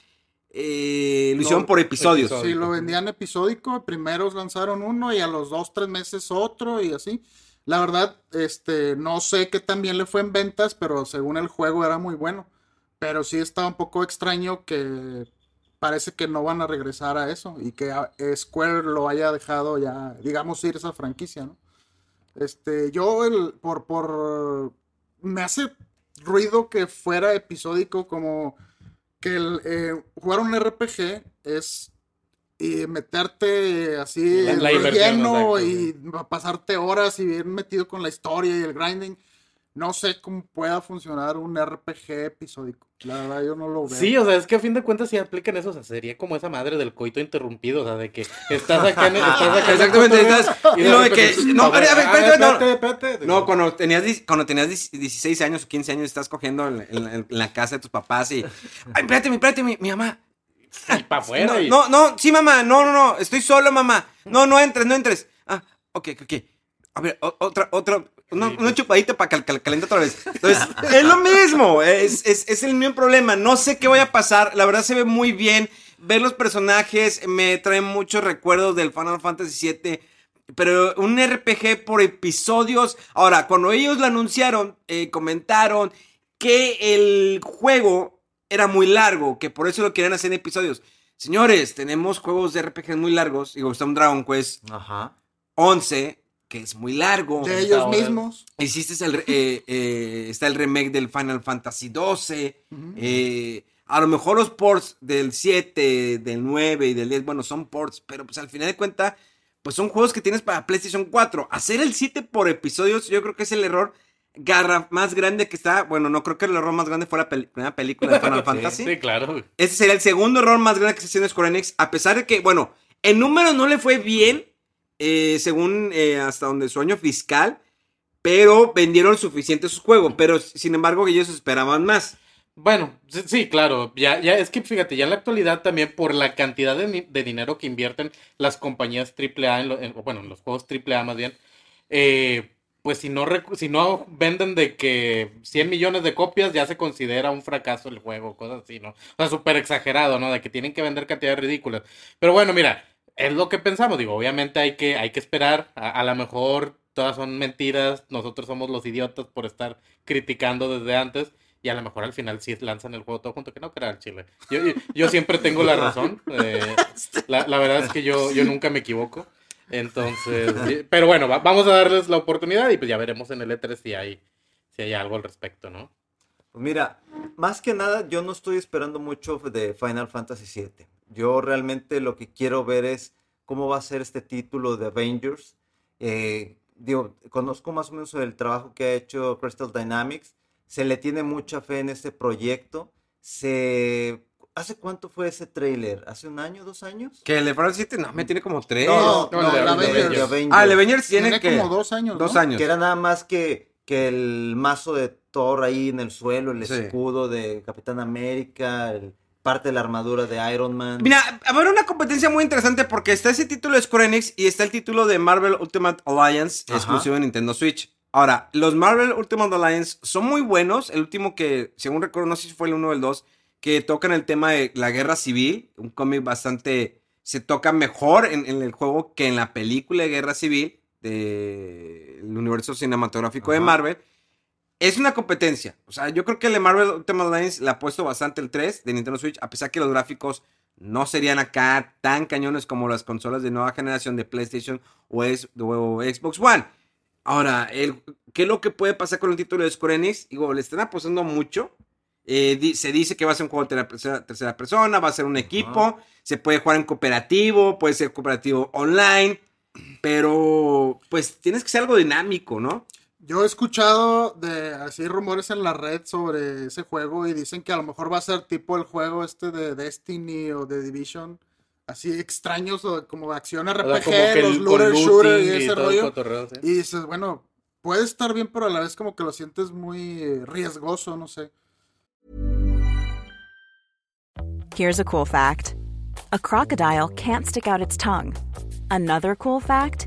eh, lo hicieron por episodios. Sí, lo vendían episódico, primero lanzaron uno y a los dos, tres meses otro y así. La verdad, este, no sé qué tan bien le fue en ventas, pero según el juego era muy bueno. Pero sí está un poco extraño que parece que no van a regresar a eso y que Square lo haya dejado ya, digamos, ir esa franquicia, ¿no? Este, yo el, por, por, me hace ruido que fuera episódico como que el, eh, jugar un RPG es y meterte así La- la lleno y pasarte horas y bien metido con la historia y el grinding. No sé cómo pueda funcionar un RPG episódico. La verdad, yo no lo veo. Sí, o sea, es que a fin de cuentas si aplican eso, o sea, sería como esa madre del coito interrumpido, o sea, de que estás acá en, estás acá Exactamente, estás- y lo de que- no, a ver, a ver, a ver, espérate, no. espérate, espérate. No, cuando tenías, cuando tenías dis- 16 años o 15 años, estás cogiendo en, en- en la casa de tus papás y. Ay, espérate, mi- espérate, mi, mi mamá. Y pa' afuera. No, y- no, no, sí, mamá, no, no, no, estoy solo, mamá. No, no entres, no entres. Ah, ok, ok. A ver, otra, otra, una, pues. chupadita para cal, cal- otra vez. Entonces, es lo mismo, es, es, es el mismo problema. No sé qué vaya a pasar, la verdad se ve muy bien. Ver los personajes me trae muchos recuerdos del Final Fantasy VII. Pero un RPG por episodios. Ahora, cuando ellos lo anunciaron, eh, comentaron que el juego era muy largo, que por eso lo querían hacer en episodios. Señores, tenemos juegos de RPG muy largos. Digo, está un Dragon Quest Ajá. 11, que es muy largo. De ellos Ahora- mismos. Hiciste el, eh, eh, está el remake del Final Fantasy 12. eh, a lo mejor los ports del 7, del 9 y del 10, bueno, son ports, pero pues al final de cuentas, pues son juegos que tienes para PlayStation 4. Hacer el 7 por episodios, yo creo que es el error garra más grande que está. Bueno, no creo que el error más grande fuera la peli- primera película de Final [LAUGHS] Fantasy. Sí, claro. Ese sería el segundo error más grande que se haciendo Square Enix. A pesar de que, bueno, en números no le fue bien, eh, según eh, hasta donde su año fiscal, pero vendieron suficiente sus juegos. Pero sin embargo, ellos esperaban más. Bueno, sí, claro, ya, ya es que fíjate, ya en la actualidad también por la cantidad de, dinero que invierten las compañías AAA, en en- bueno, en los juegos AAA más bien, eh, pues si no, si no venden de que 100 millones de copias ya se considera un fracaso el juego, cosas así, ¿no? O sea, súper exagerado, ¿no? De que tienen que vender cantidades ridículas. Pero bueno, mira, es lo que pensamos, digo, obviamente hay que, hay que esperar, a, a lo mejor todas son mentiras, nosotros somos los idiotas por estar criticando desde antes. Y a lo mejor al final sí lanzan el juego todo junto, que no crean Chile. Yo, yo, siempre tengo la razón. eh, la, la verdad es que yo, yo nunca me equivoco. Entonces, pero bueno, va- vamos a darles la oportunidad y pues ya veremos en el E3 si hay, si hay algo al respecto, ¿no? Pues mira, más que nada, yo no estoy esperando mucho de Final Fantasy VII. Yo realmente lo que quiero ver es cómo va a ser este título de Avengers. Eh, digo, conozco más o menos el trabajo que ha hecho Crystal Dynamics. Se le tiene mucha fe en este proyecto. Se... ¿Hace cuánto fue ese tráiler? ¿Hace un año, dos años? Que el de Final 7 no, me tiene como 3. No, no, no, de- la de- Avengers. de Avengers. ah, el Avengers tiene, Tiene que. como dos años, Dos ¿no? años. Que era nada más que, que el mazo de Thor ahí en el suelo, el Sí. escudo de Capitán América, el- parte de la armadura de Iron Man. Mira, habrá una competencia muy interesante porque está ese título de Square Enix y está el título de Marvel Ultimate Alliance Ajá. exclusivo de Nintendo Switch. Ahora, los Marvel Ultimate Alliance son muy buenos. El último que, según recuerdo, no sé si fue el 1 o el 2, que tocan el tema de la guerra civil. Un cómic bastante. Se toca mejor en, en el juego que en la película de guerra civil del universo cinematográfico de. Marvel. Es una competencia. O sea, yo creo que el de Marvel Ultimate Alliance le ha puesto bastante el 3 de Nintendo Switch, a pesar que los gráficos no serían acá tan cañones como las consolas de nueva generación de PlayStation o, es- o Xbox One. Ahora, el, ¿qué es lo que puede pasar con el título de Square Enix? Digo, le están apostando mucho. Eh, di- se dice que va a ser un juego de tercera, tercera persona, va a ser un equipo, se puede jugar en cooperativo, puede ser cooperativo online, pero pues tienes que ser algo dinámico, ¿no? Yo he escuchado de así rumores en la red sobre ese juego y dicen que a lo mejor va a ser tipo el juego este de Destiny o de Division, así extraños o como acción O sea, RPG, como los el- looter shooter y ese rollo. cotorreo, sí. Y dices, bueno, puede estar bien, pero a la vez como que lo sientes muy riesgoso, no sé. Here's a cool fact a crocodile can't stick out its tongue. Another cool fact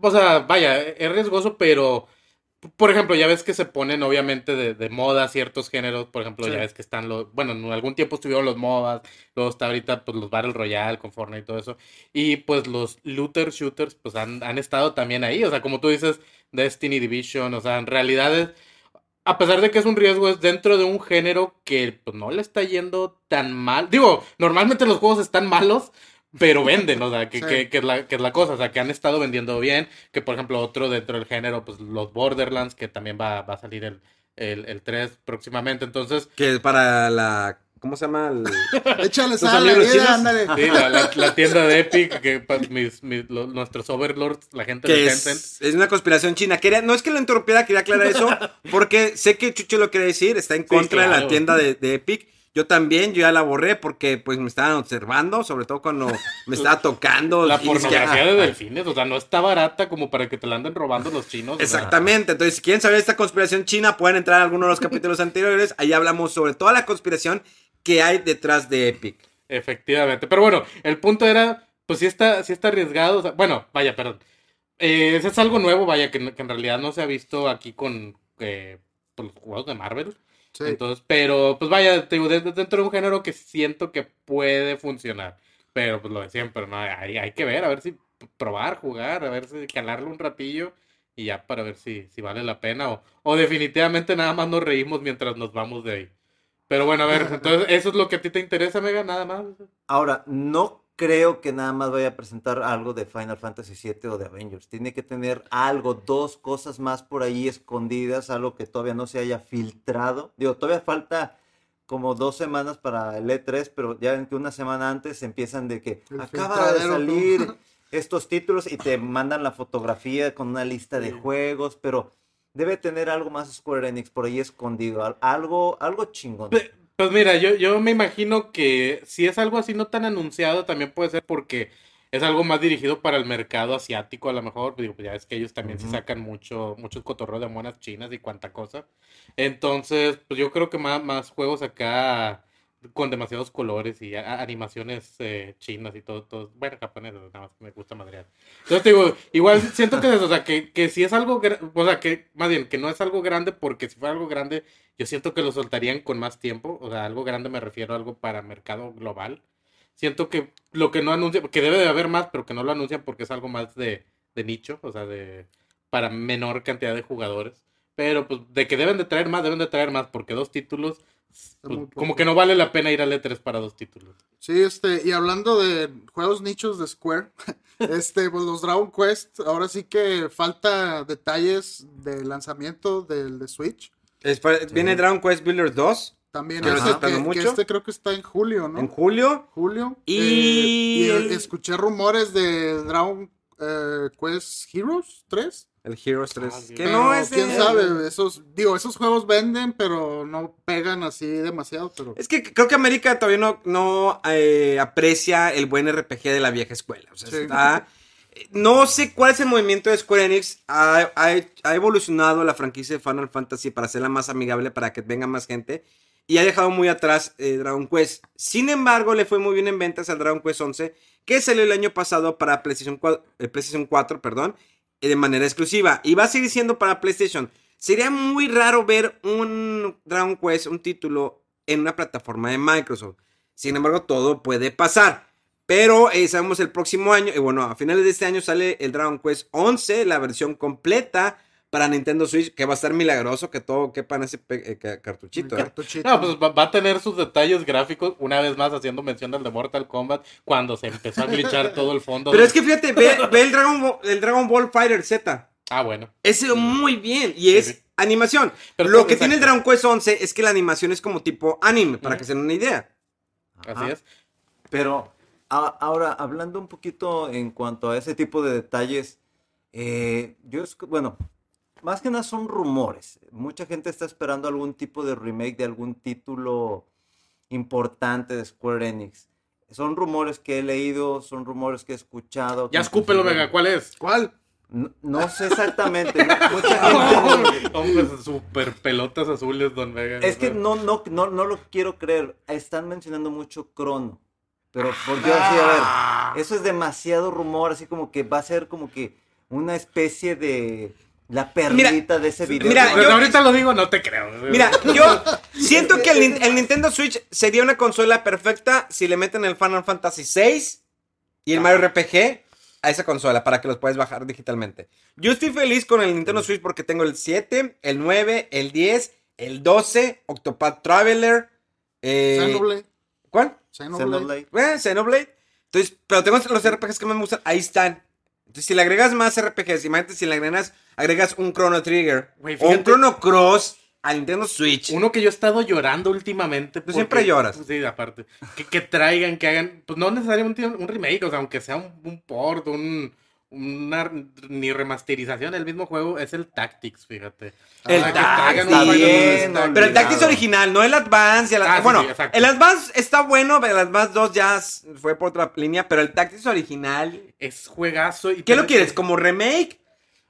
o sea, vaya, es riesgoso, pero por ejemplo, ya ves que se ponen obviamente de, moda ciertos géneros, por ejemplo, ya ves que están los, bueno, en algún tiempo estuvieron los MOBAs, luego está ahorita pues los Battle Royale con Fortnite y todo eso, y pues los looter shooters pues han, han estado también ahí, o sea, como tú dices, Destiny Division, o sea, en realidad es, a pesar de que es un riesgo, es dentro de un género que pues, no le está yendo tan mal. Digo, normalmente los juegos están malos, pero venden, o sea, que, que, que, es la, que es la cosa, o sea, que han estado vendiendo bien, que por ejemplo otro dentro del género, pues los Borderlands, que también va, va a salir el, el, el 3 próximamente, entonces... Que para la ¿Cómo se llama? El... [LAUGHS] Échale sal la vida, ándale. Sí, la, la, tienda de Epic, que mis, mis, nuestros overlords, la gente de Tencent. Es, es, una conspiración china. Quería, no es que lo interrumpiera, quería aclarar eso, [LAUGHS] porque sé que Chucho lo quiere decir, está en contra de la tienda de, de Epic. Yo también, yo ya la borré porque pues me estaban observando, sobre todo cuando me estaba [LAUGHS] tocando. La pornografía de delfines, o sea, no está barata como para que te la anden robando los chinos. Exactamente, entonces si quieren saber esta conspiración china, pueden entrar a alguno de los capítulos anteriores, ahí hablamos sobre toda la conspiración que hay detrás de Epic. Efectivamente, pero bueno, el punto era, pues si está, si está arriesgado, bueno, vaya, perdón. Eh, es algo nuevo, vaya, que, en realidad no se ha visto aquí con eh, pues, los juegos de Marvel. Entonces, pero pues vaya, dentro de un género que siento que puede funcionar. Pero pues lo de siempre, ¿no? Hay, hay que ver, a ver si probar, jugar, a ver si calarle un ratillo y ya para ver si, si vale la pena o, o definitivamente nada más nos reímos mientras nos vamos de ahí. Pero bueno, a ver, [LAUGHS] entonces eso es lo que a ti te interesa, Mega, nada más. Ahora, no creo que nada más vaya a presentar algo de Final Fantasy VII o de Avengers. Tiene que tener algo, dos cosas más por ahí escondidas, algo que todavía no se haya filtrado. Digo, todavía falta como dos semanas para el E3, pero ya ven que una semana antes empiezan de que acaba de salir [LAUGHS] estos títulos y te mandan la fotografía con una lista de juegos, pero debe tener algo más Square Enix por ahí escondido, algo, algo chingón. Pues mira, yo, yo me imagino que si es algo así no tan anunciado, también puede ser porque es algo más dirigido para el mercado asiático, a lo mejor. Digo, pues ya es que ellos también se sacan mucho, muchos cotorreos de monas chinas y cuanta cosa. Entonces, pues yo creo que más, más juegos acá con demasiados colores y animaciones eh, chinas y todo, todo, bueno, japonesas, nada más me gusta madrear. Entonces digo, igual siento que, o sea, que, que si es algo, o sea, que más bien, que no es algo grande, porque si fuera algo grande, yo siento que lo soltarían con más tiempo, o sea, algo grande me refiero a algo para mercado global. Siento que lo que no anuncian, que debe de haber más, pero que no lo anuncian porque es algo más de, de nicho, o sea, de para menor cantidad de jugadores. Pero pues de que deben de traer más, deben de traer más, porque dos títulos pues, como que no vale la pena ir a E3 para dos títulos. Sí, este, y hablando de juegos nichos de Square, [LAUGHS] este, pues los Dragon Quest, ahora sí que falta detalles del lanzamiento del de Switch. Viene Dragon Quest Builders 2. También, que, este creo que está en julio, ¿no? En julio. Julio. Y, eh, escuché rumores de Dragon eh, Quest Heroes 3. El Heroes 3. Ah, que no es quién sabe, esos digo, esos juegos venden, pero no pegan así demasiado, pero Es que creo que América todavía no, no eh, aprecia el buen RPG de la vieja escuela, o sea, está no sé cuál es el movimiento de Square Enix. Ha, ha, evolucionado la franquicia de Final Fantasy para hacerla más amigable, para que venga más gente. Y ha dejado muy atrás eh, Dragon Quest. Sin embargo, le fue muy bien en ventas al Dragon Quest 11, que salió el año pasado para PlayStation 4, eh, PlayStation 4 perdón, de manera exclusiva. Y va a seguir siendo para PlayStation. Sería muy raro ver un Dragon Quest, un título, en una plataforma de Microsoft. Sin embargo, todo puede pasar. Pero eh, sabemos el próximo año, y bueno, a finales de este año sale el Dragon Quest 11, la versión completa para Nintendo Switch, que va a estar milagroso que todo quepa en ese eh, cartuchito, cartuchito. No, pues va, a tener sus detalles gráficos, una vez más haciendo mención del de Mortal Kombat, cuando se empezó a glitchar [LAUGHS] todo el fondo. Pero es que fíjate, ve, el, Dragon Ball, el Dragon Ball Fighter Z. Ah, bueno. Es muy bien, y es animación. Pero Lo que tiene el Dragon Quest 11 es que la animación es como tipo anime, para que se den una idea. Así es. Pero ahora, hablando un poquito en cuanto a ese tipo de detalles, eh, yo, bueno, más que nada son rumores. Mucha gente está esperando algún tipo de remake de algún título importante de Square Enix. Son rumores que he leído, son rumores que he escuchado. Ya escúpelo, Vega, ¿cuál es? ¿Cuál? No, sé exactamente. [LAUGHS] mucha gente. Hombre, super pelotas azules, Don Vega. Es que no, no, no, no lo quiero creer. Están mencionando mucho Crono. Pero por Dios, sí, a ver, ah. eso es demasiado rumor, así como que va a ser como que una especie de La perlita de ese video. Mira, yo- ahorita lo digo, no te creo. Mira, [LAUGHS] yo siento que el, el Nintendo Switch sería una consola perfecta si le meten el Final Fantasy VI y el Mario RPG a esa consola para que los puedas bajar digitalmente. Yo estoy feliz con el Nintendo Switch porque tengo el 7, el 9, el 10, el 12, Octopath Traveler. Eh, Xenoblade. ¿Cuál? Xenoblade. Xenoblade. Eh, Xenoblade. Entonces, pero tengo los RPGs que más me gustan, ahí están. Entonces, si le agregas más RPGs, imagínate si le agregas, agregas un Chrono Trigger o un. Chrono Cross al Nintendo Switch. Uno que yo he estado llorando últimamente. Tú siempre lloras. pues, sí, aparte. Que, que traigan, que hagan. Pues no necesariamente un, un remake, o sea, aunque sea un, un port, un. Una ni remasterización del mismo juego, es el Tactics, fíjate. El sea, que Tactics, está bien, Pero el Tactics original, no el Advance. el- Ah, bueno, sí, el Advance está bueno, pero el Advance 2 ya fue por otra línea. Pero el Tactics original. Es juegazo. Y ¿Qué lo quieres? ¿Como remake?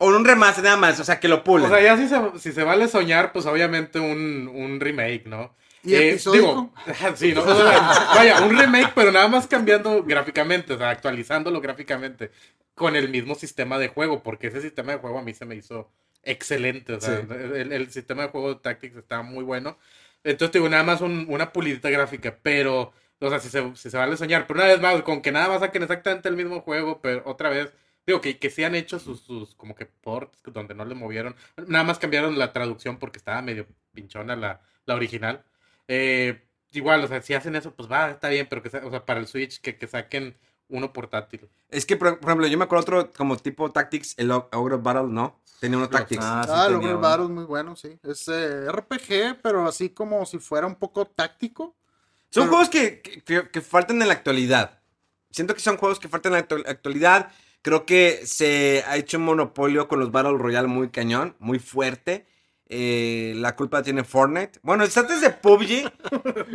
¿O un remaster nada más? O sea, que lo pulen. O sea, ya si se, si se vale soñar, pues obviamente un, un remake, ¿no? ¿Y episódico? digo, [LAUGHS] sí, ¿no? Vaya, un remake, pero nada más cambiando gráficamente, o sea, actualizándolo gráficamente con el mismo sistema de juego, porque ese sistema de juego a mí se me hizo excelente, o sea, Sí. el, el sistema de juego de Tactics está muy bueno. Entonces, digo, nada más un- una pulidita gráfica, pero, o sea, si se, si se vale soñar, pero una vez más, con que nada más saquen exactamente el mismo juego, pero otra vez, digo, que, que sí han hecho sus, sus como que ports donde no le movieron, nada más cambiaron la traducción porque estaba medio pinchona la, la original. Eh, igual, o sea, si hacen eso, pues va, está bien, pero que, o sea, para el Switch, que, que saquen uno portátil. Es que, por, por ejemplo, yo me acuerdo otro como tipo Tactics, el Ogre Battle, ¿no? Tenía unos Tactics. Ah, sí Ah, el Ogre uno. Battle es muy bueno, sí. Es eh, RPG, pero así como si fuera un poco táctico. Son Pero- juegos que, que- que- faltan en la actualidad. Siento que son juegos que faltan en la actu- actualidad. Creo que se ha hecho un monopolio con los Battle Royale muy cañón, muy fuerte. Eh, la culpa tiene Fortnite. Bueno, está desde PUBG,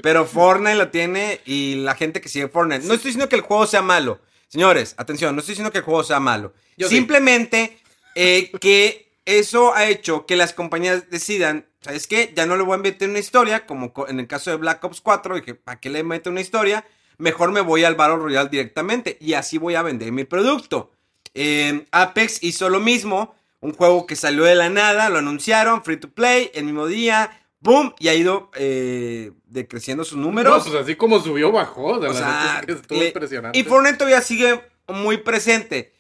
pero Fortnite lo tiene y la gente que sigue Fortnite. No estoy diciendo que el juego sea malo. Señores, atención, no estoy diciendo que el juego sea malo. Yo. Simplemente eh, que eso ha hecho que las compañías decidan, ¿sabes qué? Ya no le voy a meter una historia, como co- en el caso de Black Ops 4, dije, ¿para qué le meto una historia? Mejor me voy al Battle Royale directamente y así voy a vender mi producto. Eh, Apex hizo lo mismo, un juego que salió de la nada, lo anunciaron, free to play, el mismo día, boom, y ha ido eh, decreciendo sus No, números. pues así como subió, bajó. De O la sea, neta es que estuvo le- impresionante. Y Fortnite todavía sigue muy presente.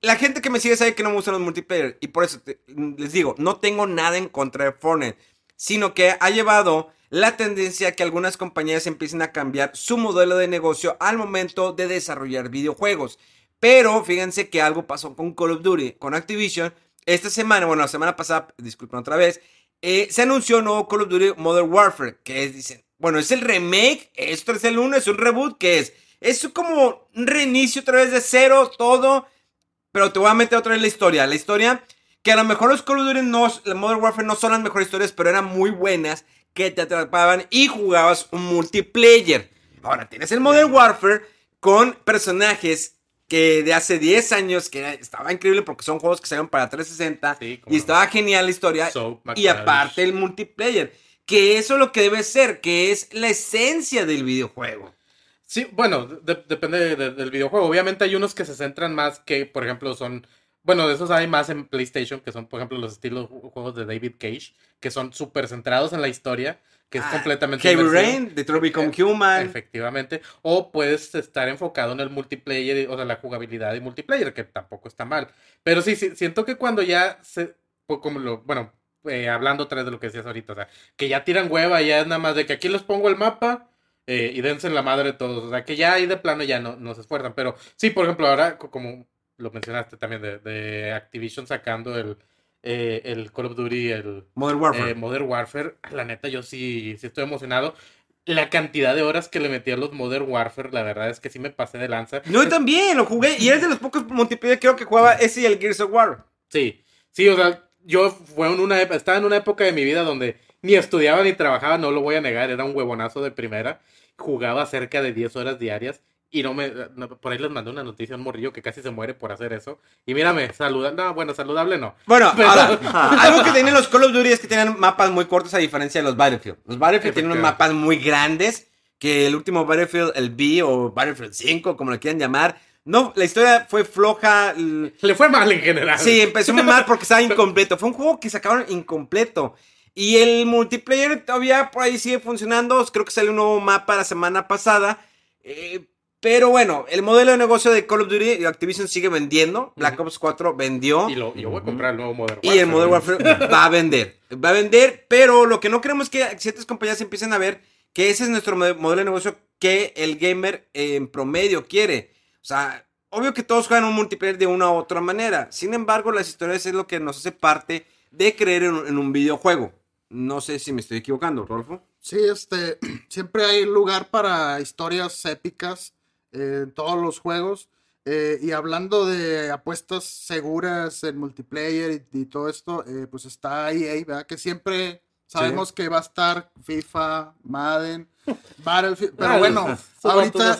La gente que me sigue sabe que no me gustan los multiplayer. Y por eso te- les digo, no tengo nada en contra de Fortnite. Sino que ha llevado la tendencia a que algunas compañías empiecen a cambiar su modelo de negocio al momento de desarrollar videojuegos. Pero fíjense que algo pasó con Call of Duty, con Activision. Esta semana, bueno, la semana pasada, disculpen otra vez, eh, se anunció un nuevo Call of Duty Modern Warfare. Que es, dicen, bueno, es el remake, esto es el 1, es un reboot, que es? Es como un reinicio otra vez de cero, todo. Pero te voy a meter otra vez la historia. La historia que a lo mejor los Call of Duty no, la Modern Warfare no son las mejores historias, pero eran muy buenas, que te atrapaban y jugabas un multiplayer. Ahora tienes el Modern Warfare con personajes que de hace 10 años, que estaba increíble porque son juegos que salieron para 360 Sí, cómo y no. estaba genial la historia. Y aparte el multiplayer, que eso es lo que debe ser, que es la esencia del videojuego. Sí, bueno, de- depende de- del videojuego. Obviamente hay unos que se centran más que, por ejemplo, son... Bueno, de esos hay más en PlayStation, que son, por ejemplo, los estilos ju- juegos de David Cage, que son súper centrados en la historia, que es Ah, completamente... Heavy. Rain, Detroit Become Human. Efectivamente. O puedes estar enfocado en el multiplayer, o sea, la jugabilidad y multiplayer, que tampoco está mal. Pero sí, sí siento que cuando ya se. pues, Como lo, bueno, eh, hablando otra vez de lo que decías ahorita, o sea, que ya tiran hueva, ya es nada más de que aquí les pongo el mapa eh, y dense en la madre todos. O sea, que ya ahí de plano ya no, no se esfuerzan. Pero sí, por ejemplo, ahora, co- como lo mencionaste también, de, de Activision sacando el, eh, el Call of Duty, el Modern Warfare. eh, Modern Warfare, la neta, yo sí, sí estoy emocionado. La cantidad de horas que le metí a los Modern Warfare, la verdad es que sí me pasé de lanza. No, yo también lo jugué. Y eres de los pocos multiplayer creo que jugaba ese y el Gears of War. Sí, sí, o sea, yo fue en una, estaba en una época de mi vida donde ni estudiaba ni trabajaba, no lo voy a negar, era un huevonazo de primera. Jugaba cerca de 10 horas diarias y no me, no, por ahí les mandé una noticia a un morrillo que casi se muere por hacer eso. Y mírame, saludable, no, bueno, saludable no. Bueno, Pero- ahora, [LAUGHS] algo que tienen los Call of Duty es que tienen mapas muy cortos a diferencia de los Battlefield. Los Battlefield tienen unos mapas muy grandes que el último Battlefield, el B o Battlefield 5, como lo quieran llamar, no, la historia fue floja. Le fue mal en general. Sí, empezó muy mal porque estaba [LAUGHS] incompleto. Fue un juego que sacaron incompleto. Y el multiplayer todavía por ahí sigue funcionando. Creo que salió un nuevo mapa la semana pasada. Eh, pero bueno, el modelo de negocio de Call of Duty y Activision sigue vendiendo. Black Ops 4 vendió. Y lo, yo voy a comprar el nuevo Modern Warfare. Y el Modern Warfare [LAUGHS] va a vender. Va a vender, pero lo que no queremos es que ciertas compañías empiecen a ver que ese es nuestro modelo de negocio que el gamer en promedio quiere. O sea, obvio que todos juegan un multiplayer de una u otra manera. Sin embargo, las historias es lo que nos hace parte de creer en, un videojuego. No sé si me estoy equivocando, Rolfo. Sí, este, [CLEARS THROAT] siempre hay lugar para historias épicas en todos los juegos. Eh, y hablando de apuestas seguras en multiplayer y, todo esto, eh, pues está EA, ¿verdad? Que siempre sabemos que va a estar FIFA, Madden, [LAUGHS] Battlefield. Pero bueno, ahorita.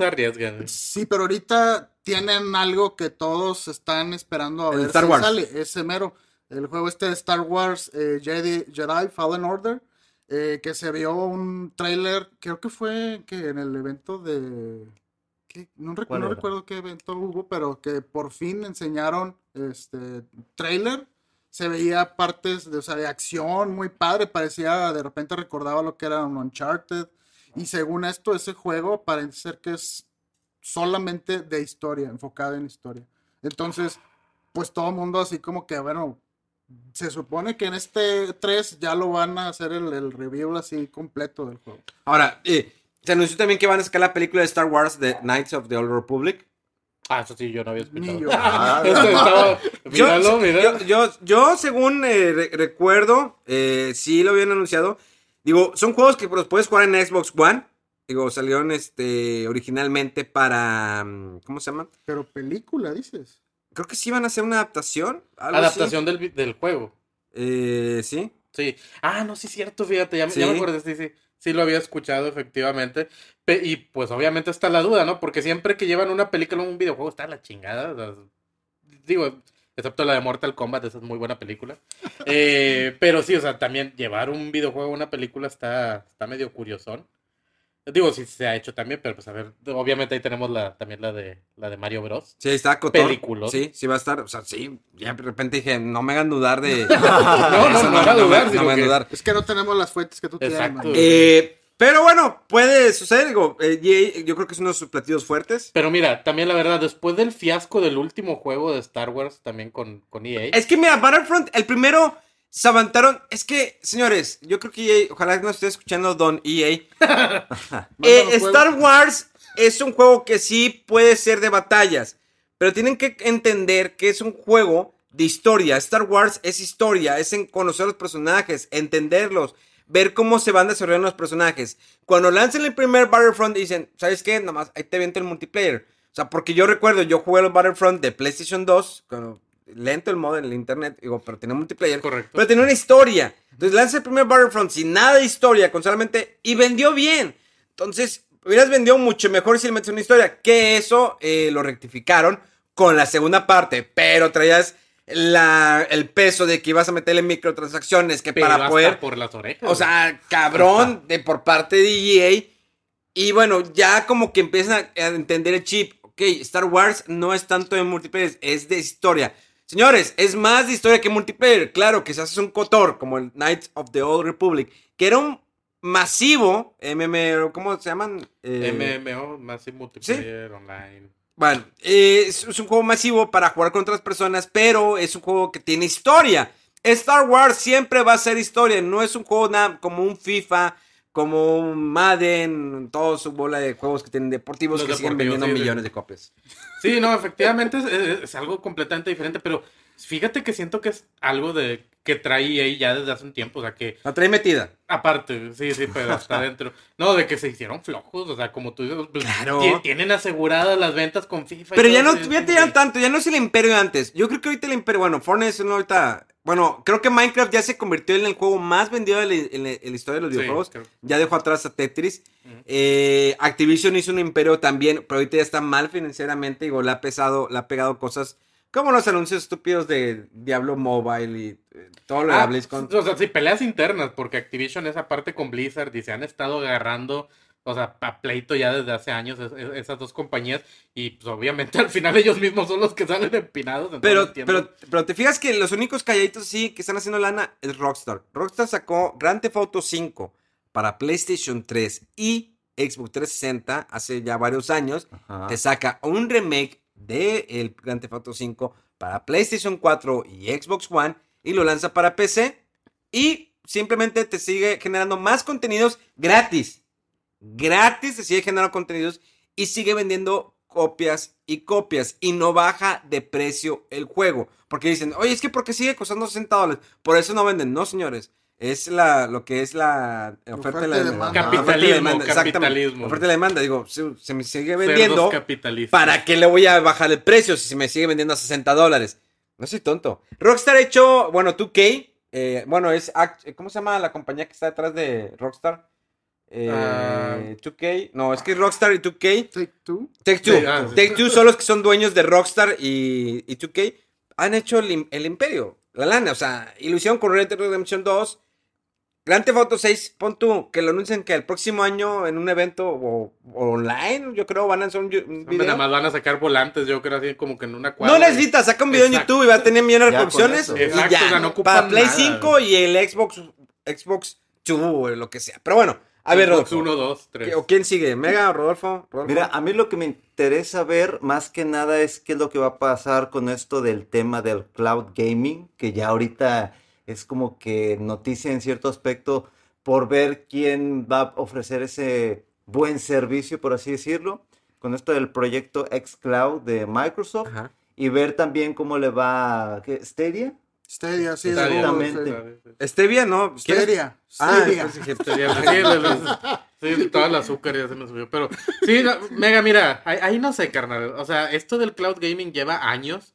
Sí, pero ahorita tienen algo que todos están esperando a ver Star Wars. sale. Ese mero. El juego este de Star Wars eh, Jedi, Jedi Fallen Order. que se vio un trailer, creo que fue que en el evento de no, recuerdo qué evento hubo, pero que por fin enseñaron este trailer. Se veía partes de, o sea, de acción muy padre, parecía, de repente recordaba lo que era un Uncharted. Y según esto, ese juego parece ser que es solamente de historia, enfocado en historia. Entonces, pues todo el mundo así como que, bueno, se supone que en este 3 ya lo van a hacer el, el review así completo del juego. Ahora, eh, se anunció también que van a sacar la película de Star Wars, The Knights of the Old Republic. Ah, eso sí, yo no había escuchado. [LAUGHS] Yo. Ah, míralo, míralo. Yo, yo, según eh, recuerdo, eh, sí lo habían anunciado. Digo, son juegos que los puedes jugar en Xbox One. Digo, salieron este, originalmente para. Mm, ¿Cómo se llama? Pero película, dices. Creo que sí van a hacer una adaptación. adaptación del, del, juego. Eh, sí. Sí. Ah, no, sí, es cierto, fíjate, ya, ya me acuerdo, sí, sí sí lo había escuchado efectivamente. y pues obviamente está la duda, ¿no? Porque siempre que llevan una película o un videojuego está la chingada. digo, excepto la de Mortal Kombat, esa es muy buena película. [LAUGHS] Eh, pero sí, o sea, también llevar un videojuego a una película está, está medio curiosón. Digo, sí se ha hecho también, pero pues a ver, obviamente ahí tenemos la, también la de la de Mario Bros. Sí, está cotor. Película. Sí, sí va a estar, o sea, sí, ya de repente dije, no me hagan dudar de... [LAUGHS] [LAUGHS] no, no, no, no, dudar, no, me hagan dudar. Es que no tenemos las fuentes que tú Exacto. tienes. Eh, pero bueno, puede suceder, digo, eh, yo creo que es uno de sus platillos fuertes. Pero mira, también la verdad, después del fiasco del último juego de Star Wars, también con, con EA. Es que mira, Battlefront, el primero se avantaron. Es que, señores, yo creo que EA, ojalá no esté escuchando Don EA. [LAUGHS] Eh, Star Wars es un juego que sí puede ser de batallas, pero tienen que entender que es un juego de historia. Star Wars es historia, es en conocer los personajes, entenderlos, ver cómo se van desarrollando los personajes. Cuando lancen el primer Battlefront dicen, ¿sabes qué? Nada más, ahí te viento el multiplayer. O sea, porque yo recuerdo, yo jugué el Battlefront de PlayStation 2, cuando lento el modo en el internet, digo, pero tenía multiplayer. Correcto. Pero tenía una historia. Entonces lanza el primer Battlefront sin nada de historia, con solamente. Y vendió bien. Entonces, hubieras vendido mucho mejor si le metes una historia. Que eso eh, lo rectificaron con la segunda parte. Pero traías la, el peso de que ibas a meterle microtransacciones que para poder. por las orejas. O sea, cabrón, de por parte de EA. Y bueno, ya como que empiezan a entender el chip. Ok, Star Wars no es tanto de multiplayer, es de historia. Señores, es más de historia que multiplayer. Claro que se hace un cotor como el Knights of the Old Republic, que era un masivo MMO, ¿cómo se llaman? Eh, MMO, Massive Multiplayer Online. Bueno, es, un juego masivo para jugar con otras personas, pero es un juego que tiene historia. Star Wars siempre va a ser historia, no es un juego nada como un FIFA, como Madden, toda su bola de juegos que tienen deportivos que siguen vendiendo millones de copias. Sí, no, efectivamente es, algo completamente diferente, pero fíjate que siento que es algo de que trae EA ya desde hace un tiempo, o sea que... La trae metida. Aparte, sí, sí, pero [LAUGHS] está dentro. No, de que se hicieron flojos, o sea, como tú dices, pues, tienen aseguradas las ventas con FIFA. Pero ya no, fíjate ya tanto, ya no es el imperio antes. Yo creo que ahorita el imperio, bueno, Fortnite es uno ahorita bueno, creo que Minecraft ya se convirtió en el juego más vendido en la, historia de los videojuegos. ya dejó atrás a Tetris. Eh, Activision hizo un imperio también, pero ahorita ya está mal financieramente. Digo, le ha pesado, le ha pegado cosas como los anuncios estúpidos de Diablo Mobile y eh, todo lo de ah, BlizzCon. O sea, sí, peleas internas, porque Activision esa parte con Blizzard y se han estado agarrando O sea, a pleito ya desde hace años esas dos compañías. Y pues obviamente [LAUGHS] al final ellos mismos son los que salen empinados. Pero, pero, pero te fijas que los únicos calladitos sí que están haciendo lana es Rockstar. Rockstar sacó Grand Theft Auto 5 para PlayStation 3 y Xbox 360 hace ya varios años. Te saca un remake de el Grand Theft Auto 5 para PlayStation 4 y Xbox One y lo lanza para PC y simplemente te sigue generando más contenidos gratis gratis, se sigue generando contenidos y sigue vendiendo copias y copias y no baja de precio el juego. Porque dicen, oye, es que porque sigue costando 60 dólares. Por eso no venden. No, señores. Es la, lo que es la oferta, y la demanda. Capitalismo, capitalismo. Oferta y la demanda. Digo, se, me sigue vendiendo. ¿Para qué le voy a bajar el precio si se me sigue vendiendo a 60 dólares? No soy tonto. Rockstar ha hecho, bueno, 2K. Eh, bueno, es. ¿Cómo se llama la compañía que está detrás de Rockstar? Eh, 2K, no, es que Rockstar y 2K. Take Two. Take Two. Ah, Take Two son los que son dueños de Rockstar y, 2K. Han hecho el, imperio, la lana. O sea, ilusión con Red Dead Redemption 2. Grand Theft Auto 6, pon tú, que lo anuncien que el próximo año en un evento o, online, yo creo, van a hacer un, video. Nada más van a sacar volantes, yo creo, así como que en una cuadra. No necesitas, saca un video en YouTube y va a tener millones de reproducciones. Y ya, no para Play 5 y el Xbox, Xbox 2 o lo que sea. Pero bueno, a ver, Rodolfo. 1, 2, 3. ¿O quién sigue? ¿Mega o Rodolfo? Mira, a mí lo que me interesa ver más que nada es qué es lo que va a pasar con esto del tema del cloud gaming, que ya ahorita es como que noticia en cierto aspecto por ver quién va a ofrecer ese buen servicio, por así decirlo, con esto del proyecto xCloud de Microsoft y ver también cómo le va a Stadia. Stadia, sí, exactamente. Stevia, ¿no? Stevia. Ah, sí, toda la azúcar ya se me subió. Pero sí, Mega, mira, ahí, no sé, carnal. O sea, esto del cloud gaming lleva años.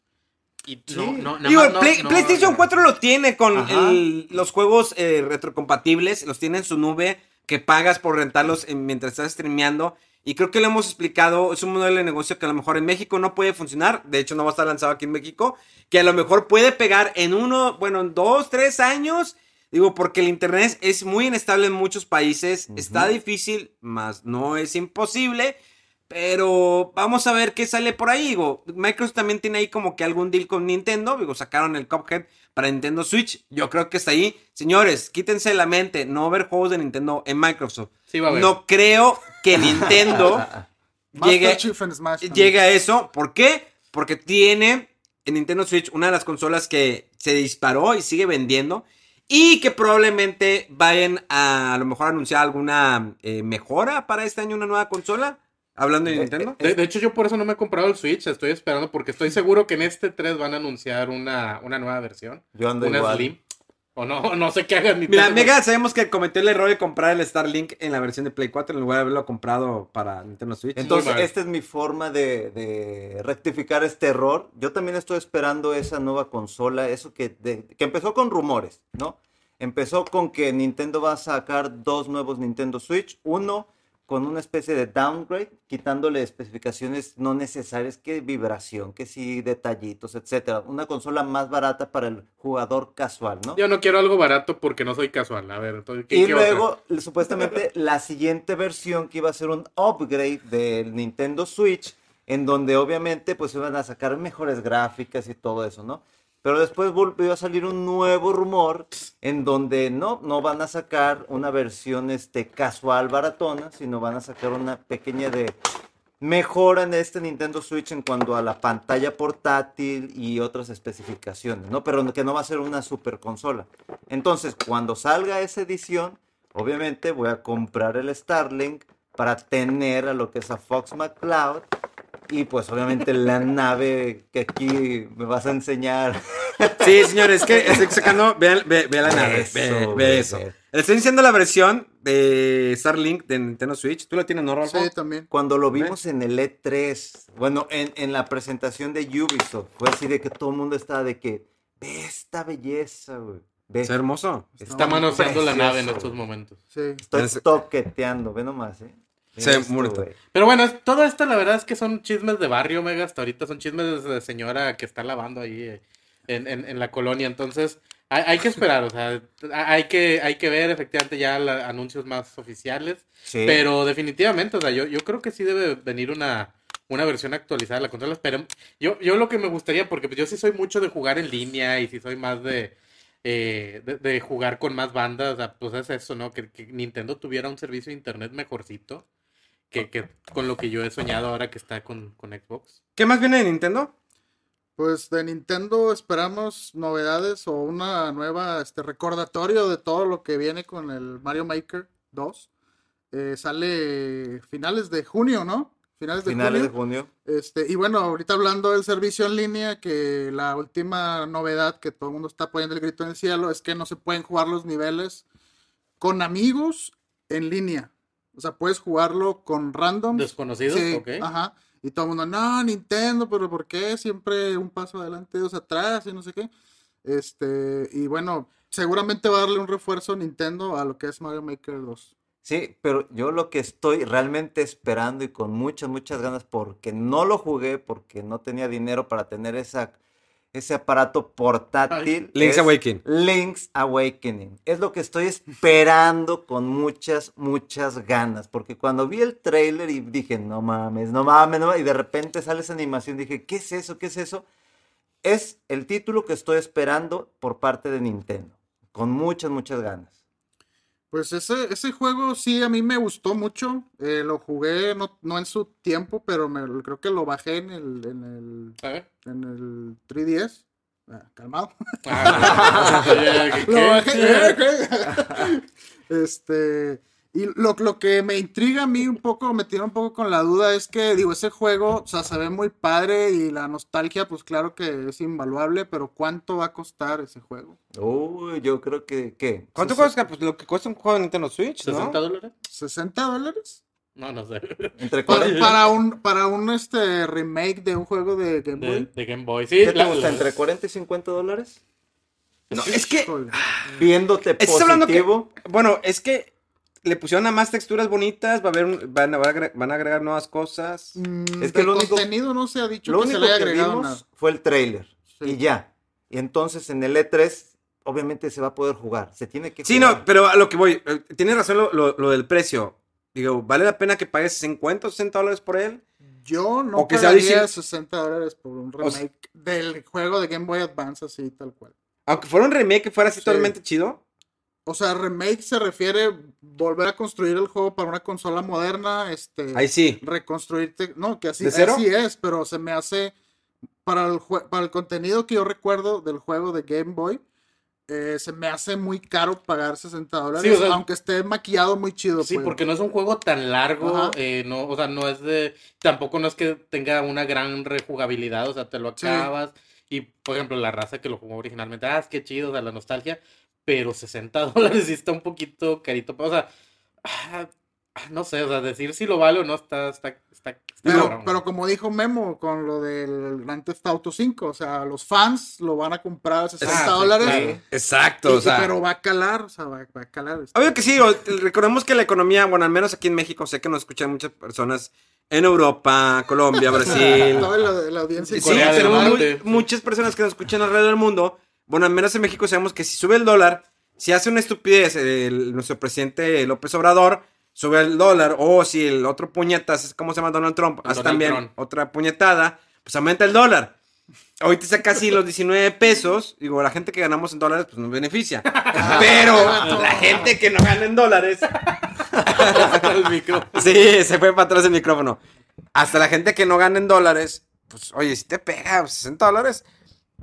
Y no, no, Digo, PlayStation 4 lo tiene con los juegos eh, retrocompatibles, los tiene en su nube, que pagas por rentarlos mientras estás streameando. Y creo que lo hemos explicado, es un modelo de negocio que a lo mejor en México no puede funcionar, de hecho no va a estar lanzado aquí en México, que a lo mejor puede pegar en uno, bueno, en dos, tres años, digo, porque el Internet es muy inestable en muchos países, está difícil, más no es imposible, pero vamos a ver qué sale por ahí, digo, Microsoft también tiene ahí como que algún deal con Nintendo, digo, sacaron el Cuphead para Nintendo Switch, yo creo que está ahí, señores, quítense la mente, no ver juegos de Nintendo en Microsoft. No creo que Nintendo [LAUGHS] llegue, llegue, a eso. ¿Por qué? Porque tiene en Nintendo Switch una de las consolas que se disparó y sigue vendiendo. Y que probablemente vayan a a lo mejor anunciar alguna eh, mejora para este año, una nueva consola. Hablando de eh, Nintendo. Eh, de, hecho, yo por eso no me he comprado el Switch. Estoy esperando porque estoy seguro que en este 3 van a anunciar una, una nueva versión. Yo ando una Slim. O no, [LAUGHS] no sé qué hagan. Mira, Mega, sabemos que cometió el error de comprar el Starlink en la versión de Play 4 en lugar de haberlo comprado para Nintendo Switch. Entonces, esta es mi forma de, rectificar este error. Yo también estoy esperando esa nueva consola, eso que, que empezó con rumores, ¿no? Empezó con que Nintendo va a sacar dos nuevos Nintendo Switch. Uno con una especie de downgrade, quitándole especificaciones no necesarias, que vibración, que sí detallitos, etcétera. Una consola más barata para el jugador casual, ¿no? Yo no quiero algo barato porque no soy casual. A ver, entonces, Y luego, supuestamente, [LAUGHS] la siguiente versión que iba a ser un upgrade del Nintendo Switch, en donde obviamente pues iban a sacar mejores gráficas y todo eso, ¿no? Pero después volvió a salir un nuevo rumor en donde no, no van a sacar una versión este, casual baratona, sino van a sacar una pequeña de mejora en este Nintendo Switch en cuanto a la pantalla portátil y otras especificaciones, ¿no? Pero que no va a ser una super consola. Entonces, cuando salga esa edición, obviamente voy a comprar el Starlink para tener a lo que es a Fox McCloud y pues obviamente la nave que aquí me vas a enseñar. Sí, señores, es que estoy sacando. Vean, ve, la nave. ve, eso. Le estoy diciendo la versión de Starlink de Nintendo Switch. ¿Tú la tienes, no, Rolfo? Sí, también. Cuando lo vimos en el E3, bueno, en, en, la presentación de Ubisoft, fue así de que todo el mundo estaba de que, ve esta belleza, güey. Es hermoso. Está, manoseando la nave en estos momentos. Sí. Estoy toqueteando, ve nomás, ¿eh? Pero bueno, todo esto la verdad es que son chismes de barrio, Mega. Hasta ahorita son chismes de señora que está lavando ahí eh, en, la colonia. Entonces, Hay, que [LAUGHS] esperar, o sea, hay que, hay que ver efectivamente ya anuncios más oficiales. Pero definitivamente, o sea, yo, yo creo que sí debe venir una, una versión actualizada de la consola. Pero yo, yo lo que me gustaría, porque pues yo sí soy mucho de jugar en línea y sí soy más de, eh, de, jugar con más bandas, o sea, pues es eso, ¿no? Que, Nintendo tuviera un servicio de internet mejorcito que, que, con lo que yo he soñado ahora que está con, con Xbox. ¿Qué más viene de Nintendo? Pues de Nintendo esperamos novedades o una nueva este recordatorio de todo lo que viene con el Mario Maker 2. Eh, sale finales de junio, ¿no? Finales de finales junio. De junio. Este, y bueno, ahorita hablando del servicio en línea, que la última novedad que todo el mundo está poniendo el grito en el cielo es que no se pueden jugar los niveles con amigos en línea. O sea, puedes jugarlo con random. Desconocidos, ok. Ajá. Y todo el mundo, no, Nintendo, pero ¿por qué siempre un paso adelante, dos atrás y no sé qué? Este, y bueno, seguramente va a darle un refuerzo Nintendo a lo que es Mario Maker 2. Sí, pero yo lo que estoy realmente esperando y con muchas, muchas ganas, porque no lo jugué, porque no tenía dinero para tener esa ese aparato portátil. Link's Awakening. Link's Awakening. Es lo que estoy esperando con muchas, muchas ganas. Porque cuando vi el trailer y dije, no mames, no mames, no y de repente sale esa animación, dije, ¿qué es eso? ¿Qué es eso? Es el título que estoy esperando por parte de Nintendo. Con muchas, muchas ganas. Pues ese, ese juego sí a mí me gustó mucho. Eh, lo jugué no, en su tiempo, pero me, creo que lo bajé en el, en el, en el 3DS. Ah, calmado. [LAUGHS] Ah, [LAUGHS] lo bajé. [LAUGHS] este. Y lo, lo, que me intriga a mí un poco, me tiene un poco con la duda, es que, digo, ese juego, o sea, se ve muy padre y la nostalgia, pues claro que es invaluable, pero ¿cuánto va a costar ese juego? Uy, yo creo que, ¿qué? ¿Cuánto cuesta? Pues lo que cuesta un juego de Nintendo Switch, ¿no? ¿60 dólares? ¿60 dólares? No, no sé. Entre para, un, para un este remake de un juego de Game Boy. De, Game Boy, sí. ¿Qué te gusta? ¿Entre 40 y 50 dólares? No, es que... Viéndote positivo. bueno, es que le pusieron a más texturas bonitas, va a haber van, a, van a agregar nuevas cosas. Mm, es que lo único, contenido no se ha dicho lo que único se le haya agregado que vimos fue el trailer y ya. Y entonces en el E3 obviamente se va a poder jugar, se tiene que Sí, no, pero a lo que voy, eh, tienes razón lo, lo, del precio. Digo, ¿vale la pena que pagues 50 o 60 dólares por él? Yo no pagaría 60 dólares por un remake del juego de Game Boy Advance así tal cual. Aunque fuera un remake que fuera así totalmente chido. O sea, remake se refiere volver a construir el juego para una consola moderna, este, ahí sí, reconstruirte, no, que así, así es, pero se me hace para el para el contenido que yo recuerdo del juego de Game Boy, eh, se me hace muy caro pagar 60 dólares, aunque esté maquillado muy chido. Sí, pues. porque no es un juego tan largo, eh, no, o sea, no es de, tampoco no es que tenga una gran rejugabilidad, o sea, te lo acabas. Y, por ejemplo, la raza que lo jugó originalmente, ah, es que chido, o sea, la nostalgia pero 60 [LAUGHS] dólares sí está un poquito carito. O sea, ah, no sé, o sea, decir si lo vale o no está, está, está, pero, como dijo Memo con lo del Grand Theft Auto 5, o sea, los fans lo van a comprar a 60 dólares. Exacto, o sea. Pero va a calar, o sea, va, a calar. Obvio que sí, recordemos que la economía, bueno, al menos aquí en México, sé que nos escuchan muchas personas en Europa, Colombia, [LAUGHS] Brasil. Toda la, audiencia. Sí, tenemos muchas personas que nos escuchan alrededor del mundo bueno, al menos en México sabemos que si sube el dólar, si hace una estupidez nuestro presidente López Obrador, sube el dólar, o si el otro puñetas, es como se llama Donald Trump, hace también otra puñetada, pues aumenta el dólar. Ahorita está casi los 19 pesos. Digo, la gente que ganamos en dólares, pues nos beneficia. [LAUGHS] Pero la gente que no gana en dólares. [LAUGHS] sí, se fue para atrás el micrófono. Hasta la gente que no gana en dólares, pues oye, si te pega 60 dólares.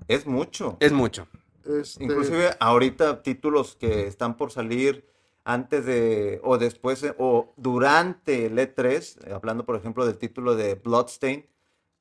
Es mucho. Es mucho. Este, Inclusive ahorita títulos que están por salir antes de o después o durante el E3, hablando por ejemplo del título de Bloodstain,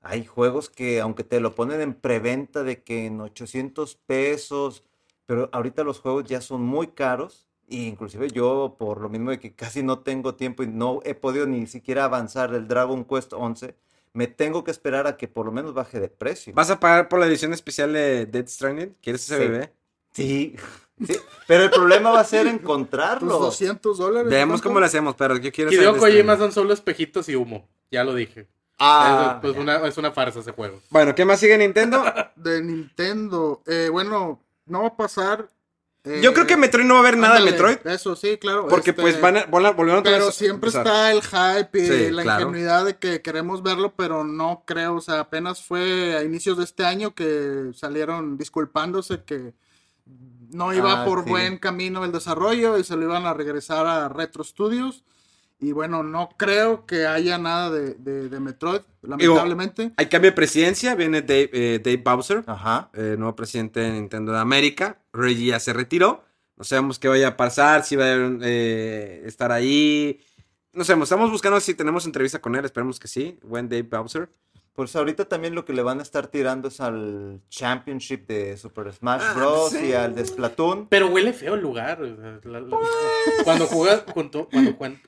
hay juegos que aunque te lo ponen en preventa de que en 800 pesos, pero ahorita los juegos ya son muy caros e inclusive yo por lo mismo de que casi no tengo tiempo y no he podido ni siquiera avanzar el Dragon Quest 11, me tengo que esperar a que por lo menos baje de precio. ¿Vas a pagar por la edición especial de Dead Stranding? ¿Quieres ese bebé? Sí. [LAUGHS] sí. Pero el problema va a ser encontrarlo. Los 200 dólares. Veamos cómo lo hacemos, pero yo quiero Hideo Kojima son solo espejitos y humo. Ya lo dije. Ah. Es, pues una, es una farsa ese juego. Bueno, ¿qué más sigue Nintendo? [LAUGHS] de Nintendo. Eh, bueno, no va a pasar Yo creo que Metroid no va a haber nada de Metroid. Eso, sí, claro. Porque este, pues van a, volvieron Pero siempre está el hype y la ingenuidad de que queremos verlo, pero no creo. O sea, apenas fue a inicios de este año que salieron disculpándose que no iba ah, por buen camino el desarrollo y se lo iban a regresar a Retro Studios. Y bueno, no creo que haya nada de, de, Metroid, lamentablemente. hay cambio de presidencia, viene Dave, eh, Bowser, Ajá. Eh, nuevo presidente de Nintendo de América. Reggie ya se retiró. No sabemos qué vaya a pasar, si va a eh, estar ahí. No sabemos, estamos buscando si tenemos entrevista con él, esperemos que sí. Buen Dave Bowser. Pues ahorita también lo que le van a estar tirando es al Championship de Super Smash ah, Bros. y al de Splatoon. Pero huele feo el lugar. cuando juegas, cuando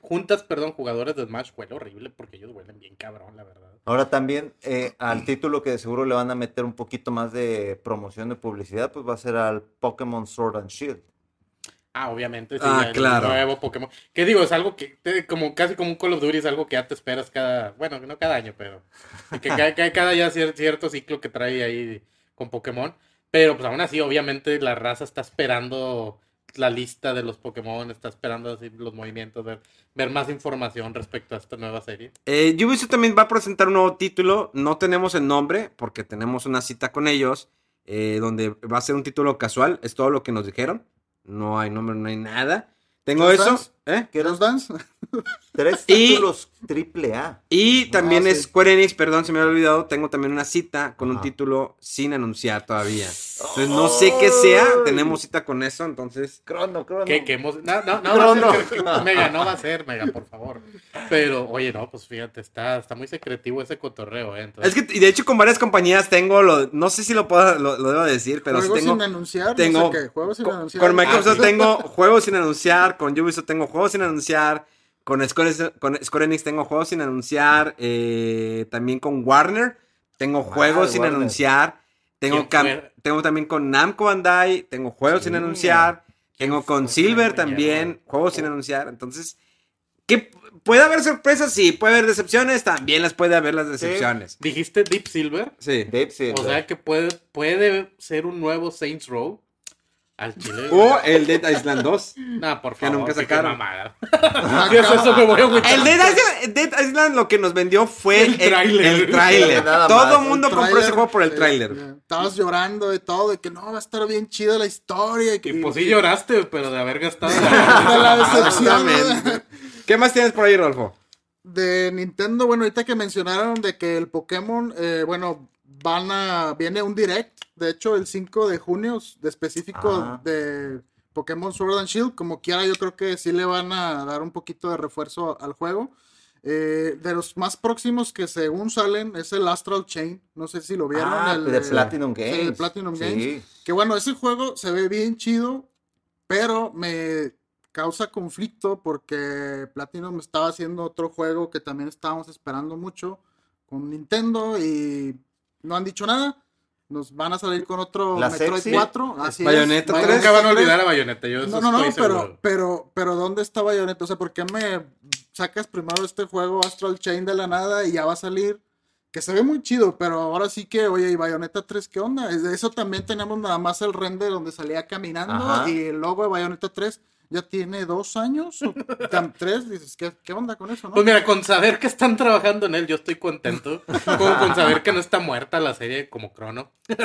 juntas, perdón, jugadores de Smash huele horrible porque ellos huelen bien cabrón, la verdad. Ahora también eh, al título que de seguro le van a meter un poquito más de promoción de publicidad, pues va a ser al Pokémon Sword and Shield. Ah, obviamente, sí, ah, claro. nuevo Pokémon. ¿Qué digo? Es algo que, como casi como un Call of Duty, es algo que ya te esperas cada, bueno, no cada año, pero que, hay cada, cada ya cierto ciclo que trae ahí con Pokémon. Pero pues aún así, obviamente, la raza está esperando la lista de los Pokémon, está esperando así los movimientos, ver, ver más información respecto a esta nueva serie. Eh, Ubisoft también va a presentar un nuevo título, no tenemos el nombre porque tenemos una cita con ellos, eh, donde va a ser un título casual, es todo lo que nos dijeron no hay nombre, no hay nada. Tengo eso. ¿Eh? ¿Qué los Dance? [LAUGHS] Tres títulos triple A. Y también es Square Enix, perdón, se me había olvidado. Tengo también una cita con un título sin anunciar todavía. Entonces no sé qué sea. Tenemos cita con eso, entonces. Crono, crono. ¿Qué, qué hemos... No, no, no. no. Mega, no va a ser, Mega, por favor. Pero, oye, no, pues fíjate, está, está muy secretivo ese cotorreo, ¿eh? Es que, y de hecho, con varias compañías tengo lo. No sé si lo puedo, lo, debo decir, pero juegos tengo. sin anunciar, tengo, no sé qué, juegos sin con, anunciar. Con Microsoft tengo juegos sin anunciar, con Ubisoft tengo juegos sin anunciar. Con Square, con Square Enix tengo juegos sin anunciar. Eh, también con Warner tengo juegos sin anunciar. Tengo, tengo también con Namco Bandai. Tengo juegos sin anunciar. Tengo con Silver también. Juegos sin anunciar. Entonces, ¿qué, ¿puede haber sorpresas? Sí. ¿Puede haber decepciones? También las puede haber las decepciones. ¿Dijiste Deep Silver? Sí. Deep Silver. O sea que puede, puede ser un nuevo Saints Row. Al chile. O el Dead Island 2. [LAUGHS] No, por favor. Que nunca sacaron. Ah, [LAUGHS] eso me voy a El Dead Island, Dead Island, lo que nos vendió fue el, trailer. El, trailer. Todo el mundo compró ese juego por el trailer. estabas llorando y todo, y que no, va a estar bien chida la historia. Y, que, pues sí lloraste, pero de haber gastado la, decepción. ¿Qué más tienes por ahí, Rolfo? De Nintendo, bueno, ahorita que mencionaron de que el Pokémon, eh, bueno, van a, viene un direct, de hecho el 5 de junio, de específico de Pokémon Sword and Shield, como quiera yo creo que sí le van a dar un poquito de refuerzo al juego. Eh, de los más próximos que según salen es el Astral Chain, no sé si lo vieron. Ah, el de Platinum Games. Sí, Platinum Games. Que bueno, ese juego se ve bien chido, pero me causa conflicto porque Platinum estaba haciendo otro juego que también estábamos esperando mucho con Nintendo y no han dicho nada. Nos van a salir con otro Metroid 4. Así Bayonetta 3. Nunca van a olvidar a Bayonetta. Yo no, no, no, pero, pero, pero ¿dónde está Bayonetta? O sea, ¿por qué me sacas primero este juego Astral Chain de la nada y ya va a salir? Que se ve muy chido, pero ahora sí que, oye, ¿y Bayonetta 3 qué onda? De eso también tenemos nada más el render donde salía caminando y el logo de Bayonetta 3 ya tiene dos años o [LAUGHS] tres, dices, ¿qué, onda con eso? No? Pues mira, con saber que están trabajando en él, yo estoy contento. con, saber que no está muerta la serie como Crono. [LAUGHS] que,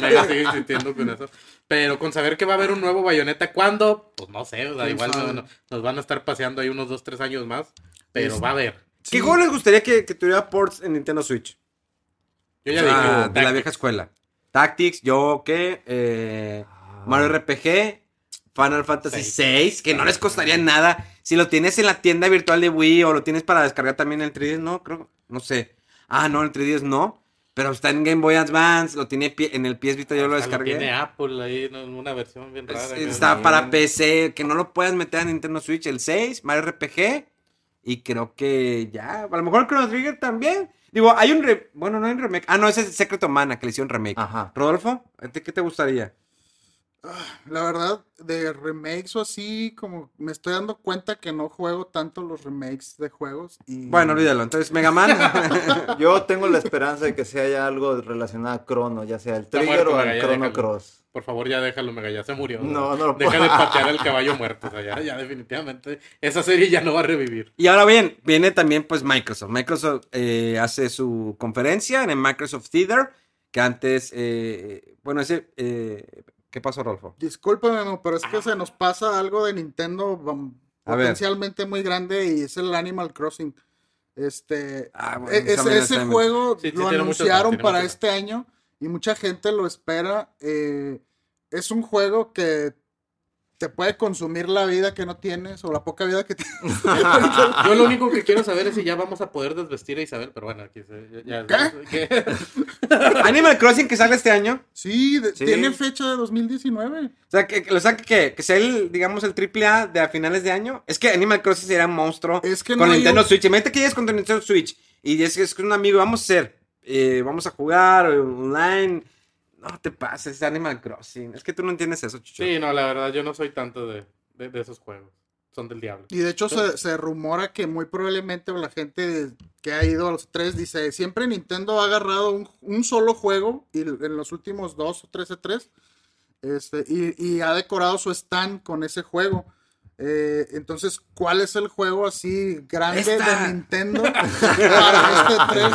me, sigue insistiendo con eso. Pero con saber que va a haber un nuevo Bayonetta, ¿cuándo? Pues no sé, o sea, igual nos van a estar paseando ahí unos dos, tres años más. Pero va a haber. ¿Qué juego les gustaría que, tuviera ports en Nintendo Switch? Yo ya dije. De la vieja escuela. Tactics, yo, ¿qué? Eh, Mario RPG Final Fantasy VI, que no les costaría nada. Si lo tienes en la tienda virtual de Wii o lo tienes para descargar también en el 3DS, no, creo, no sé. Ah, no, el 3DS no. Pero está en Game Boy Advance, lo tiene en el PS Vita, yo lo descargué. tiene Apple ahí, una versión bien rara. está para PC, que no lo puedas meter en Nintendo Switch, el 6, Mario RPG. Y creo que ya, a lo mejor Chrono Trigger también. Digo, hay un bueno, no hay un remake. Ah, no, ese es Secret Mana que le hicieron remake. Ajá. Rodolfo, ¿a qué te gustaría? Ah, la verdad, de remakes o así, como me estoy dando cuenta que no juego tanto los remakes de juegos. Y... Bueno, olvídalo. Entonces, Mega Man. [LAUGHS] Yo tengo la esperanza de que sea ya algo relacionado a Chrono, ya sea el Trigger o el Chrono Cross. Por favor, ya déjalo, Mega, ya se murió. No, no lo Deja de patear al caballo muerto. O sea, ya, ya, definitivamente esa serie ya no va a revivir. Y ahora bien, viene también pues Microsoft. Microsoft eh, hace su conferencia en el Microsoft Theater, que antes, eh, bueno, ese, eh, ¿qué pasó, Rolfo? Discúlpame, pero es que se nos pasa algo de Nintendo um, potencialmente muy grande y es el Animal Crossing. Este, Ah, bueno, e- ese, juego Sí, sí, lo anunciaron para este año y mucha gente lo espera. eh, es un juego que te puede consumir la vida que no tienes o la poca vida que tienes. [LAUGHS] Yo lo único que quiero saber es si ya vamos a poder desvestir a Isabel, pero bueno, aquí se, ya, ¿Qué? ¿qué? [LAUGHS] Animal Crossing que sale este año. Sí, de- Sí. tiene fecha de 2019. O sea, que, o sea, que, que sea el, digamos, el triple A de a finales de año. Es que Animal Crossing sería un monstruo Es que con no Nintendo un- Switch. Imagínate que llegues con tu Nintendo Switch y dices que es un amigo, vamos a hacer, eh, vamos a jugar online. No te pases, es Animal Crossing. Es que tú no entiendes eso, chucho. Sí, no, la verdad, yo no soy tanto de, de, de esos juegos. Son del diablo. Y de hecho se, se rumora que muy probablemente la gente que ha ido a los tres dice, siempre Nintendo ha agarrado un, un solo juego y en los últimos dos o tres de tres este, y, y ha decorado su stand con ese juego. Eh, entonces, ¿cuál es el juego así grande Esta. de Nintendo [LAUGHS] para este 3?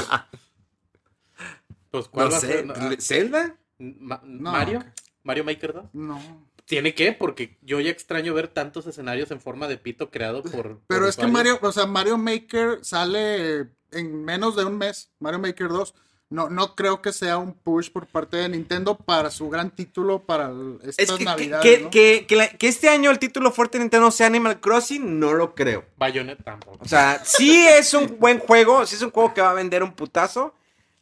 Pues, ¿cuál No va a sé, ser? Ah, ¿Zelda? Ma- No, ¿Mario? ¿Mario Maker 2? No. ¿Tiene que? Porque yo ya extraño ver tantos escenarios en forma de pito creado por... Pero por es que usuarios. Mario, o sea, Mario Maker sale en menos de un mes, Mario Maker 2. No, no creo que sea un push por parte de Nintendo para su gran título para el- estas Es que, que, navidades. que, ¿no? que- que la- que este año el título fuerte de Nintendo sea Animal Crossing, no lo creo. Bayonetta tampoco. O sea, sí es un buen juego, sí es un juego que va a vender un putazo,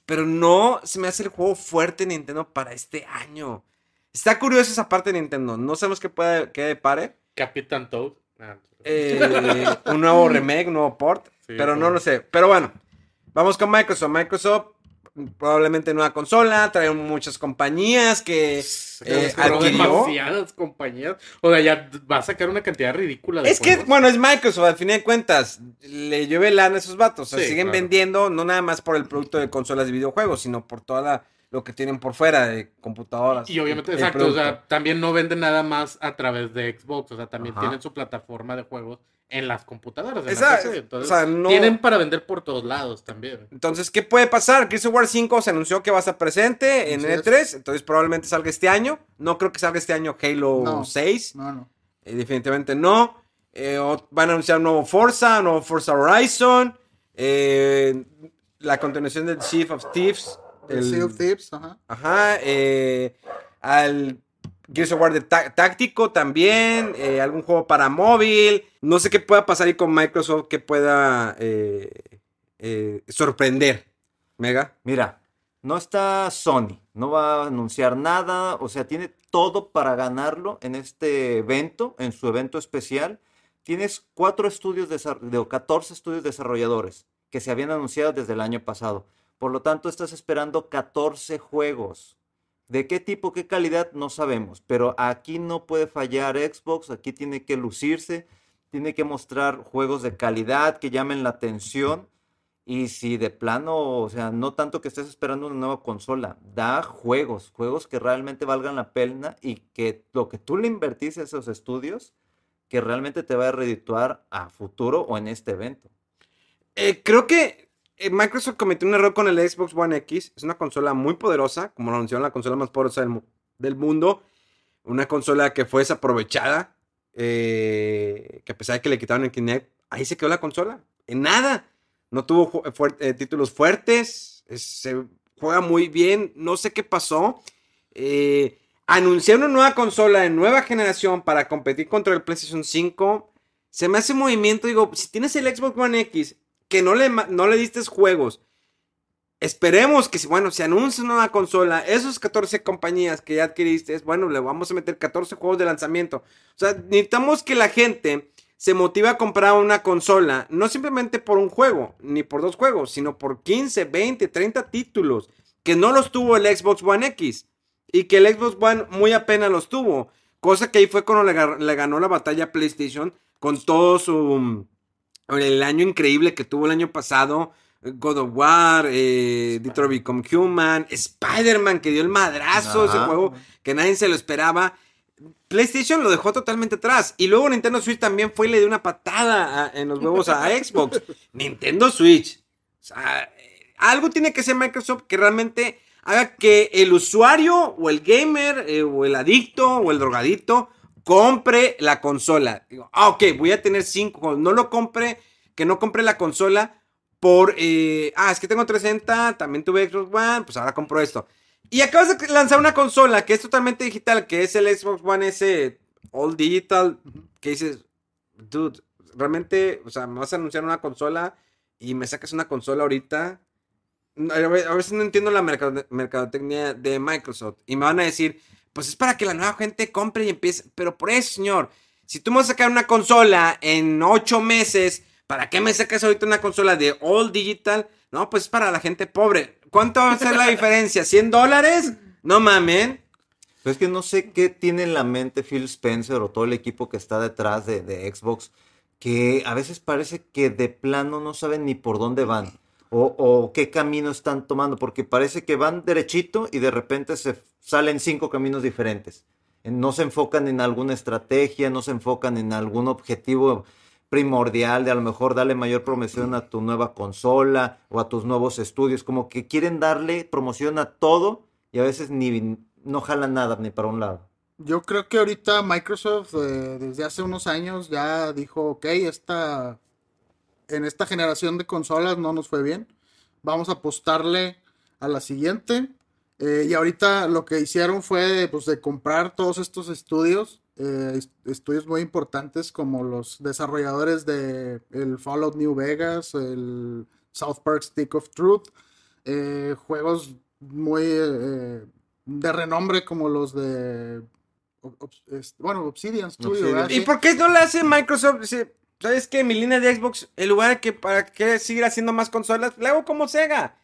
pero no se me hace el juego fuerte Nintendo para este año. Está curioso esa parte de Nintendo, no sabemos qué puede qué depare. Capitán Toad. Ah, Eh, un nuevo remake, un nuevo port, Sí, pero no lo sé. Pero bueno, vamos con Microsoft. Microsoft probablemente nueva consola, trae muchas compañías que eh, Compró adquirió. demasiadas compañías. O sea, ya va a sacar una cantidad ridícula de Es que, bueno, es Microsoft, al fin de cuentas, le llueve lana a esos vatos. O sea, Sí, siguen claro. vendiendo, no nada más por el producto de consolas de videojuegos, sino por toda la- lo que tienen por fuera de computadoras. Y obviamente, el exacto, o sea, también no venden nada más a través de Xbox, o sea, también Ajá. tienen su plataforma de juegos en las computadoras. en la Esa- PC, entonces, o sea, no- Tienen para vender por todos lados también. Entonces, ¿qué puede pasar? Gears of War 5 se anunció que va a estar presente en Así es. E3, entonces probablemente salga este año. No creo que salga este año Halo No. 6, No, no. eh, definitivamente no. Eh, o- van a anunciar un nuevo Forza, un nuevo Forza Horizon, eh, la continuación del Chief of Thieves. El Sea of Thieves, ajá. Ajá, eh, al Gears of War de tá- táctico también, eh, algún juego para móvil. No sé qué pueda pasar ahí con Microsoft que pueda eh, eh, sorprender. Mega. Mira, no está Sony, no va a anunciar nada, o sea, tiene todo para ganarlo en este evento, en su evento especial. Tienes cuatro estudios, de, o 14 estudios desarrolladores que se habían anunciado desde el año pasado. Por lo tanto, estás esperando 14 juegos. ¿De qué tipo, qué calidad? No sabemos, pero aquí no puede fallar Xbox, aquí tiene que lucirse, tiene que mostrar juegos de calidad que llamen la atención. Y si de plano, o sea, no tanto que estés esperando una nueva consola, da juegos, juegos que realmente valgan la pena y que lo que tú le invertiste a esos estudios, que realmente te va a redituar a futuro o en este evento. Eh, creo que Microsoft cometió un error con el Xbox One X. Es una consola muy poderosa, como lo anunciaron, la consola más poderosa del, del mundo. Una consola que fue desaprovechada. eh, que a pesar de que le quitaron el Kinect, ahí se quedó la consola. En nada. No tuvo eh, títulos fuertes. es- se juega muy bien. No sé qué pasó. Eh, anunciar una nueva consola de nueva generación para competir contra el PlayStation 5. Se me hace movimiento, digo, si tienes el Xbox One X, que no le, no le diste juegos, esperemos que, si- bueno, se anuncia una consola, esos 14 compañías que ya adquiriste, bueno, le vamos a meter 14 juegos de lanzamiento. O sea, necesitamos que la gente se motive a comprar una consola, no simplemente por un juego, ni por dos juegos, sino por 15, 20, 30 títulos, que no los tuvo el Xbox One X. y que el Xbox One muy apenas los tuvo. Cosa que ahí fue cuando le, ganó la batalla a PlayStation con todo su... El año increíble que tuvo el año pasado. God of War, eh, Detroit Become Human, Spider-Man que dio el madrazo, ese juego que nadie se lo esperaba. PlayStation lo dejó totalmente atrás. Y luego Nintendo Switch también fue y le dio una patada en los huevos a [LAUGHS] Xbox. Nintendo Switch. O sea, algo tiene que ser Microsoft que realmente haga que el usuario o el gamer eh, o el adicto o el drogadito compre la consola. Digo, ah, ok, voy a tener cinco. No lo compre, que no compre la consola por, eh, ah, es que tengo 360, también tuve Xbox One, pues ahora compro esto. Y acabas de lanzar una consola que es totalmente digital, que es el Xbox One S All Digital, que dices, dude, realmente, o sea, me vas a anunciar una consola y me sacas una consola ahorita. A veces no entiendo la mercadotecnia de Microsoft y me van a decir, pues es para que la nueva gente compre y empiece. Pero por eso, señor, si tú me vas a sacar una consola en ocho meses, ¿para qué me sacas ahorita una consola de All Digital? No, pues es para la gente pobre. ¿Cuánto va a ser la [LAUGHS] diferencia? ¿100 dólares? No mamen. Pues es que no sé qué tiene en la mente Phil Spencer o todo el equipo que está detrás de, Xbox, que a veces parece que de plano no saben ni por dónde van o, qué camino están tomando, porque parece que van derechito y de repente se salen cinco caminos diferentes. No se enfocan en alguna estrategia, no se enfocan en algún objetivo primordial de a lo mejor darle mayor promoción a tu nueva consola o a tus nuevos estudios, como que quieren darle promoción a todo y a veces ni no jalan nada ni para un lado. Yo creo que ahorita Microsoft eh, desde hace unos años ya dijo, ok, esta, en esta generación de consolas no nos fue bien, vamos a apostarle a la siguiente. Eh, y ahorita lo que hicieron fue pues, de comprar todos estos estudios eh, estudios muy importantes como los desarrolladores de el Fallout New Vegas, el South Park Stick of Truth, eh, juegos muy de renombre como los de bueno Obsidian Studio. ¿Y por qué no le hace Microsoft? ¿Sabes que mi línea de Xbox, en lugar de que para que seguir haciendo más consolas, le hago como Sega.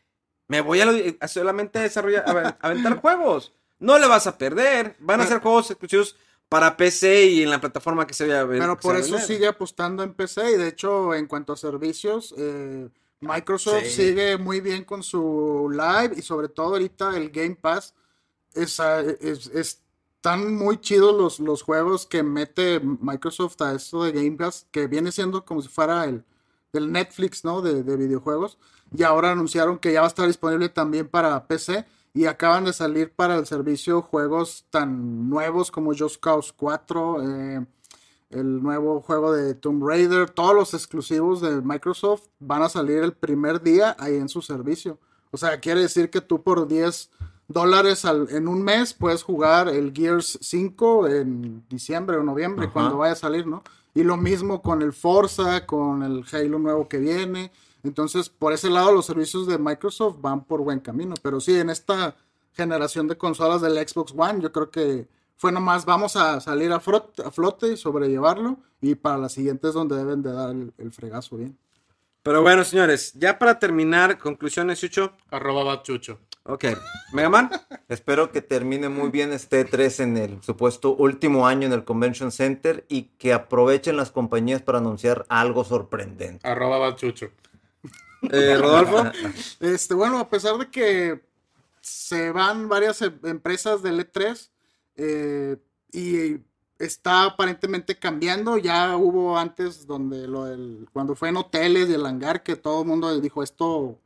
Me voy a, solamente a desarrollar, a, [LAUGHS] aventar juegos. No le vas a perder. Van a ser juegos exclusivos para PC y en la plataforma que se vea. Pero por eso sigue apostando en PC y de hecho en cuanto a servicios, eh, Microsoft sigue muy bien con su live y sobre todo ahorita el Game Pass. Es, están muy chidos los, los juegos que mete Microsoft a esto de Game Pass, que viene siendo como si fuera el, el Netflix, ¿no? De, de videojuegos. Y ahora anunciaron que ya va a estar disponible también para PC y acaban de salir para el servicio juegos tan nuevos como Just Cause 4, eh, el nuevo juego de Tomb Raider, todos los exclusivos de Microsoft van a salir el primer día ahí en su servicio. O sea, quiere decir que tú por 10 dólares en un mes puedes jugar el Gears 5 en diciembre o noviembre, cuando vaya a salir, ¿no? Y lo mismo con el Forza, con el Halo nuevo que viene. Entonces, por ese lado, los servicios de Microsoft van por buen camino. Pero sí, en esta generación de consolas del Xbox One, yo creo que fue nomás vamos a salir a, flote, y sobrellevarlo. Y para la siguiente es donde deben de dar el, fregazo bien. Pero bueno, señores, ya para terminar, conclusiones, Chucho. Arroba Chucho. Ok. Megaman. Espero que termine muy bien este 3 en el supuesto último año en el Convention Center y que aprovechen las compañías para anunciar algo sorprendente. Arroba Chucho. Eh, Rodolfo. [LAUGHS] Este, bueno, a pesar de que se van varias em, empresas del E3 eh, y está aparentemente cambiando. Ya hubo antes donde cuando fue en hoteles y el hangar que todo el mundo dijo esto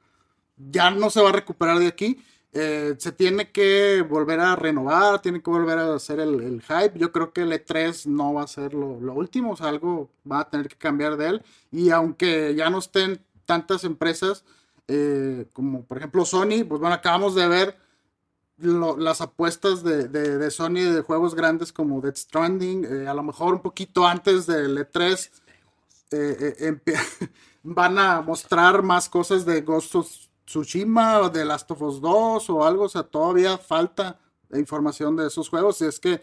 ya no se va a recuperar de aquí. Eh, se tiene que volver a renovar, tiene que volver a hacer el, hype. Yo creo que el E3 no va a ser lo, lo, último, o sea, algo va a tener que cambiar de él. Y aunque ya no estén tantas empresas eh, como por ejemplo Sony, pues bueno, acabamos de ver las apuestas de, de, Sony de juegos grandes como Dead Stranding, eh, a lo mejor un poquito antes del E3 eh, [LAUGHS] van a mostrar más cosas de Ghost of Tsushima o de Last of Us 2 o algo, o sea, todavía falta información de esos juegos y es que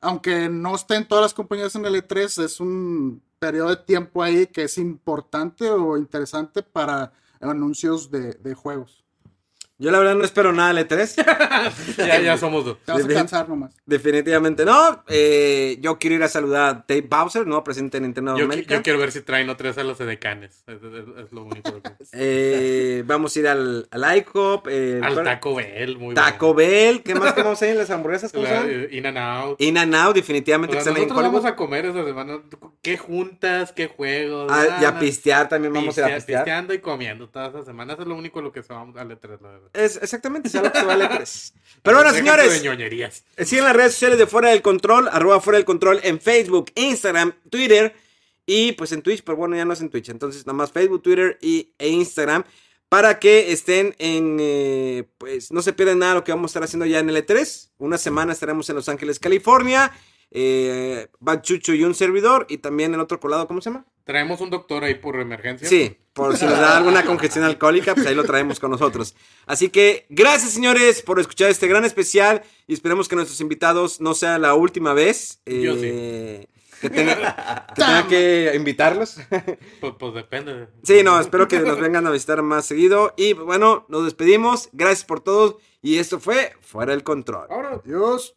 aunque no estén todas las compañías en el E3, es un periodo de tiempo ahí que es importante o interesante para anuncios de, juegos. Yo la verdad no espero nada de E3. [LAUGHS] ya, ya somos dos. Te vas a cansar nomás. Definitivamente no. Eh, yo quiero ir a saludar a Dave Bowser, ¿no? Presidente de Nintendo Yo, América. yo quiero ver si traen otra vez a los edecanes. Es, es- es lo único que... [LAUGHS] Eh, vamos a ir al, al IHOP. eh, Al ¿cuál? Taco Bell, muy Taco bueno. Bell. ¿Qué más que vamos a ir? ¿Las hamburguesas? ¿Cómo se La- In and Out. In and Out, O definitivamente. sea, que ahí en nosotros vamos a comer esa semana. ¿Qué juntas? ¿Qué juegos? Ah, y a Nada. pistear también vamos a ir a Pistea- pistear. Pisteando y comiendo todas esas semanas. Es lo único lo que se vamos a E3, la verdad. Es, exactamente, es algo que se vale tres. [LAUGHS] Pero bueno, señores, ñoñerías. sigan las redes sociales de Fuera del Control, arroba Fuera del Control en Facebook, Instagram, Twitter y pues en Twitch, pero bueno, ya no es en Twitch, entonces nada más Facebook, Twitter y, e Instagram para que estén en, eh, pues no se pierdan nada de lo que vamos a estar haciendo ya en el E3. Una semana estaremos en Los Ángeles, California, eh, Bad Chucho y un servidor y también el otro colado, ¿cómo se llama? Traemos un doctor ahí por emergencia. Sí, por si nos da alguna congestión alcohólica, pues ahí lo traemos con nosotros. Así que gracias, señores, por escuchar este gran especial y esperemos que nuestros invitados no sea la última vez. Yo eh, Que tenga, que tenga que invitarlos. [LAUGHS] Pues, pues depende. Sí, no, espero que nos vengan a visitar más seguido. Y bueno, nos despedimos. Gracias por todo. Y esto fue Fuera del Control. Ahora, Dios.